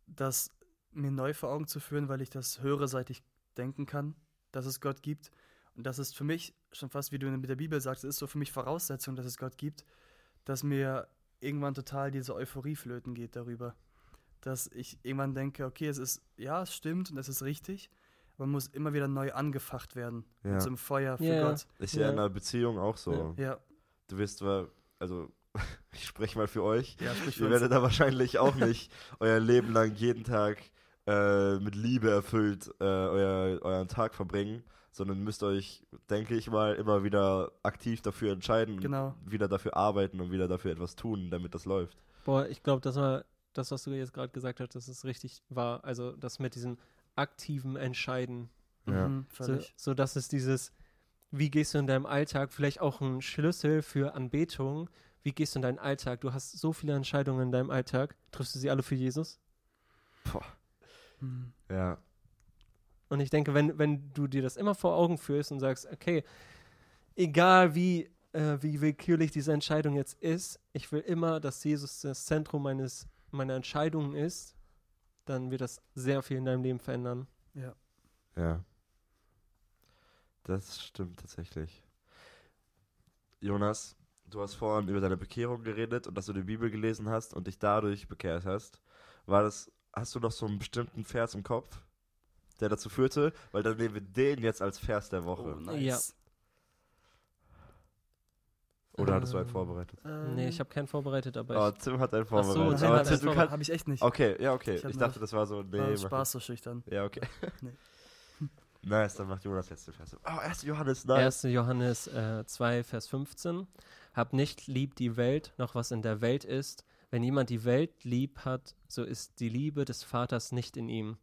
das mir neu vor Augen zu führen, weil ich das höre, seit ich denken kann, dass es Gott gibt. Und das ist für mich schon fast, wie du mit der Bibel sagst, ist so für mich Voraussetzung, dass es Gott gibt, dass mir irgendwann total diese Euphorie flöten geht darüber. dass ich irgendwann denke, okay, es ist, ja, es stimmt und es ist richtig, man muss immer wieder neu angefacht werden. Ja. Mit so einem Feuer für Ja. Gott. Ist ja, Ja. in einer Beziehung auch so. Ja. Ja, Du wirst zwar, also ich spreche mal für euch, ja, sprich für ihr uns. werdet da wahrscheinlich auch nicht euer Leben lang jeden Tag äh, mit Liebe erfüllt äh, euer, euren Tag verbringen, sondern müsst euch, denke ich mal, immer wieder aktiv dafür entscheiden und Genau. wieder dafür arbeiten und wieder dafür etwas tun, damit das läuft. Boah, ich glaube, das war das, was du jetzt gerade gesagt hast, dass es richtig war. Also das mit diesem aktiven Entscheiden. Ja. Mhm, So, völlig. so dass es dieses, wie gehst du in deinem Alltag, vielleicht auch ein Schlüssel für Anbetung, wie gehst du in deinen Alltag? Du hast so viele Entscheidungen in deinem Alltag. Triffst du sie alle für Jesus? Boah. Mhm. Ja. Und ich denke, wenn, wenn du dir das immer vor Augen führst und sagst, okay, egal wie, äh, wie willkürlich diese Entscheidung jetzt ist, ich will immer, dass Jesus das Zentrum meines, meiner Entscheidungen ist, dann wird das sehr viel in deinem Leben verändern. Ja. Ja. Das stimmt tatsächlich. Jonas, du hast vorhin über deine Bekehrung geredet und dass du die Bibel gelesen hast und dich dadurch bekehrt hast. War das, hast du noch so einen bestimmten Vers im Kopf, der dazu führte? Weil dann nehmen wir den jetzt als Vers der Woche. Oh, nice. Ja. Oder hattest du einen Ähm, vorbereitet? Ähm, Nee, ich habe keinen vorbereitet, aber Oh, ich, Tim hat einen Ach so, vorbereitet. Tim Aber hat Tim, einen du habe kannst. hab ich echt nicht. Okay, ja, okay. Ich Ich, dachte, das war so. Nee, War Spaß so schüchtern. Ja, okay. Nee. nice, dann macht Jonas jetzt den Vers. Oh, 1. Johannes, nice. 1. Johannes äh, 2, Vers 15. Hab nicht lieb die Welt, noch was in der Welt ist. Wenn jemand die Welt lieb hat, so ist die Liebe des Vaters nicht in ihm.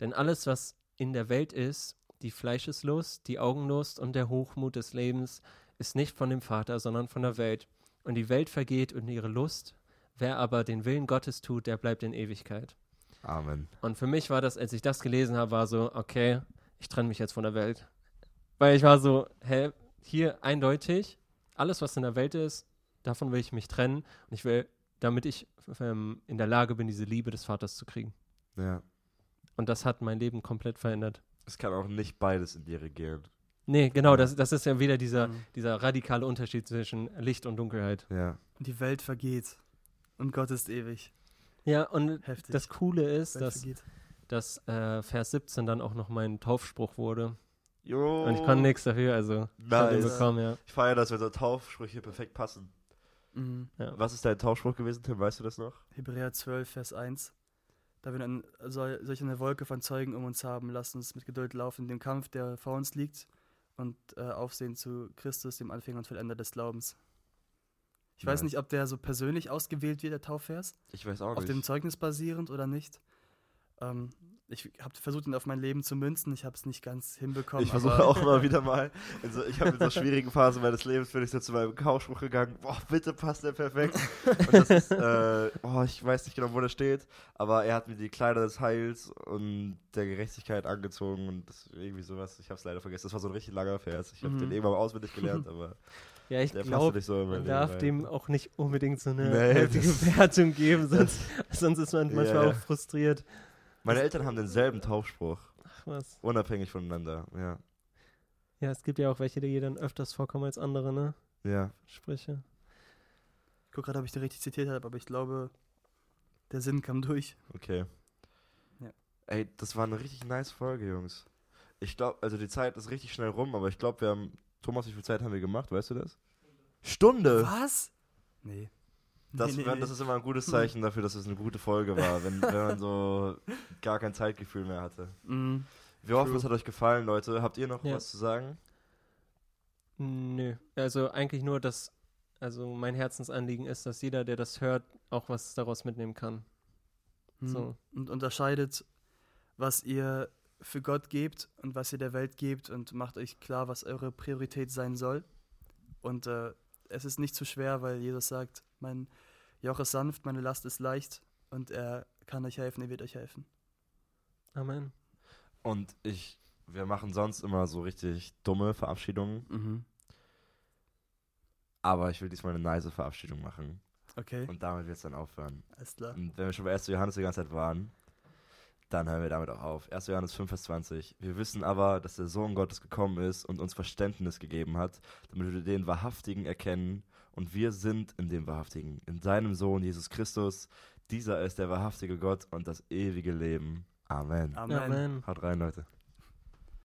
Denn alles, was in der Welt ist, die Fleischeslust, die Augenlust und der Hochmut des Lebens, ist nicht von dem Vater, sondern von der Welt. Und die Welt vergeht und ihre Lust. Wer aber den Willen Gottes tut, der bleibt in Ewigkeit. Amen. Und für mich war das, als ich das gelesen habe, war so, okay, ich trenne mich jetzt von der Welt. Weil ich war so, hä, hier eindeutig, alles, was in der Welt ist, davon will ich mich trennen. Und ich will, damit ich ähm, in der Lage bin, diese Liebe des Vaters zu kriegen. Ja. Und das hat mein Leben komplett verändert. Es kann auch nicht beides in dir regieren. Nee, genau, das, das ist ja wieder dieser, Mhm. dieser radikale Unterschied zwischen Licht und Dunkelheit. Ja. Und die Welt vergeht. Und Gott ist ewig. Ja, und Heftig. das Coole ist, Welt dass, vergeht. dass äh, Vers 17 dann auch noch mein Taufspruch wurde. Jo. Und ich konnte nichts dafür, also Nice. bekommen, ja. Ich feiere das, wenn so Taufsprüche perfekt passen. Mhm. ja. Was ist dein Taufspruch gewesen, Tim? Weißt du das noch? Hebräer 12, Vers 1. Da wir dann solch eine Wolke von Zeugen um uns haben, lasst uns mit Geduld laufen in dem Kampf, der vor uns liegt, und äh, aufsehen zu Christus, dem Anfänger und Vollender des Glaubens. Ich weiß nicht, ob der so persönlich ausgewählt wird, der Taufvers, Ich weiß auch auf dem nicht. Zeugnis basierend oder nicht. Ähm, ich habe versucht, ihn auf mein Leben zu münzen. Ich habe es nicht ganz hinbekommen. Ich versuche auch immer wieder mal. In so, ich habe in so schwierigen Phasen meines Lebens bin ich so zu meinem Taufspruch gegangen. Boah, bitte passt der perfekt. Und das ist, äh, oh, ich weiß nicht genau, wo der steht, aber er hat mir die Kleider des Heils und der Gerechtigkeit angezogen und das irgendwie sowas. Ich habe es leider vergessen. Das war so ein richtig langer Vers. Ich habe Mhm. den irgendwann mal auswendig gelernt, aber Ja, ich glaube, so man darf rein. dem auch nicht unbedingt so eine Nee, heftige Wertung geben, sonst, sonst ist man manchmal ja. auch frustriert. Meine Eltern haben denselben Taufspruch, Ach was. unabhängig voneinander. Ja, Ja, es gibt ja auch welche, die dann öfters vorkommen als andere, ne? ja. Sprüche. Ich gucke gerade, ob ich den richtig zitiert habe, aber ich glaube, der Sinn kam durch. Okay. Ja. Ey, das war eine richtig nice Folge, Jungs. Ich glaube, also die Zeit ist richtig schnell rum, aber ich glaube, wir haben. Thomas, wie viel Zeit haben wir gemacht? Weißt du das? Stunde! Was? Nee. Das, nee, wenn- nee, das ist immer ein gutes Zeichen dafür, dass es eine gute Folge war, wenn, wenn man so gar kein Zeitgefühl mehr hatte. Mhm. Wir hoffen, True. es hat euch gefallen, Leute. Habt ihr noch Ja. was zu sagen? Nö. Also eigentlich nur, dass, also mein Herzensanliegen ist, dass jeder, der das hört, auch was daraus mitnehmen kann. Mhm. So. Und unterscheidet, was ihr für Gott gebt und was ihr der Welt gebt und macht euch klar, was eure Priorität sein soll. Und äh, es ist nicht zu schwer, weil Jesus sagt, mein Joch ist sanft, meine Last ist leicht und er kann euch helfen, er wird euch helfen. Amen. Und ich, wir machen sonst immer so richtig dumme Verabschiedungen, Mhm. aber ich will diesmal eine nice Verabschiedung machen. Okay, Und damit wird es dann aufhören. alles klar. Und wenn wir schon bei 1. Johannes die ganze Zeit waren, dann hören wir damit auch auf. 1. Johannes 5, Vers 20. Wir wissen aber, dass der Sohn Gottes gekommen ist und uns Verständnis gegeben hat, damit wir den Wahrhaftigen erkennen. Und wir sind in dem Wahrhaftigen, in seinem Sohn Jesus Christus. Dieser ist der wahrhaftige Gott und das ewige Leben. Amen. Amen. Amen. Haut rein, Leute.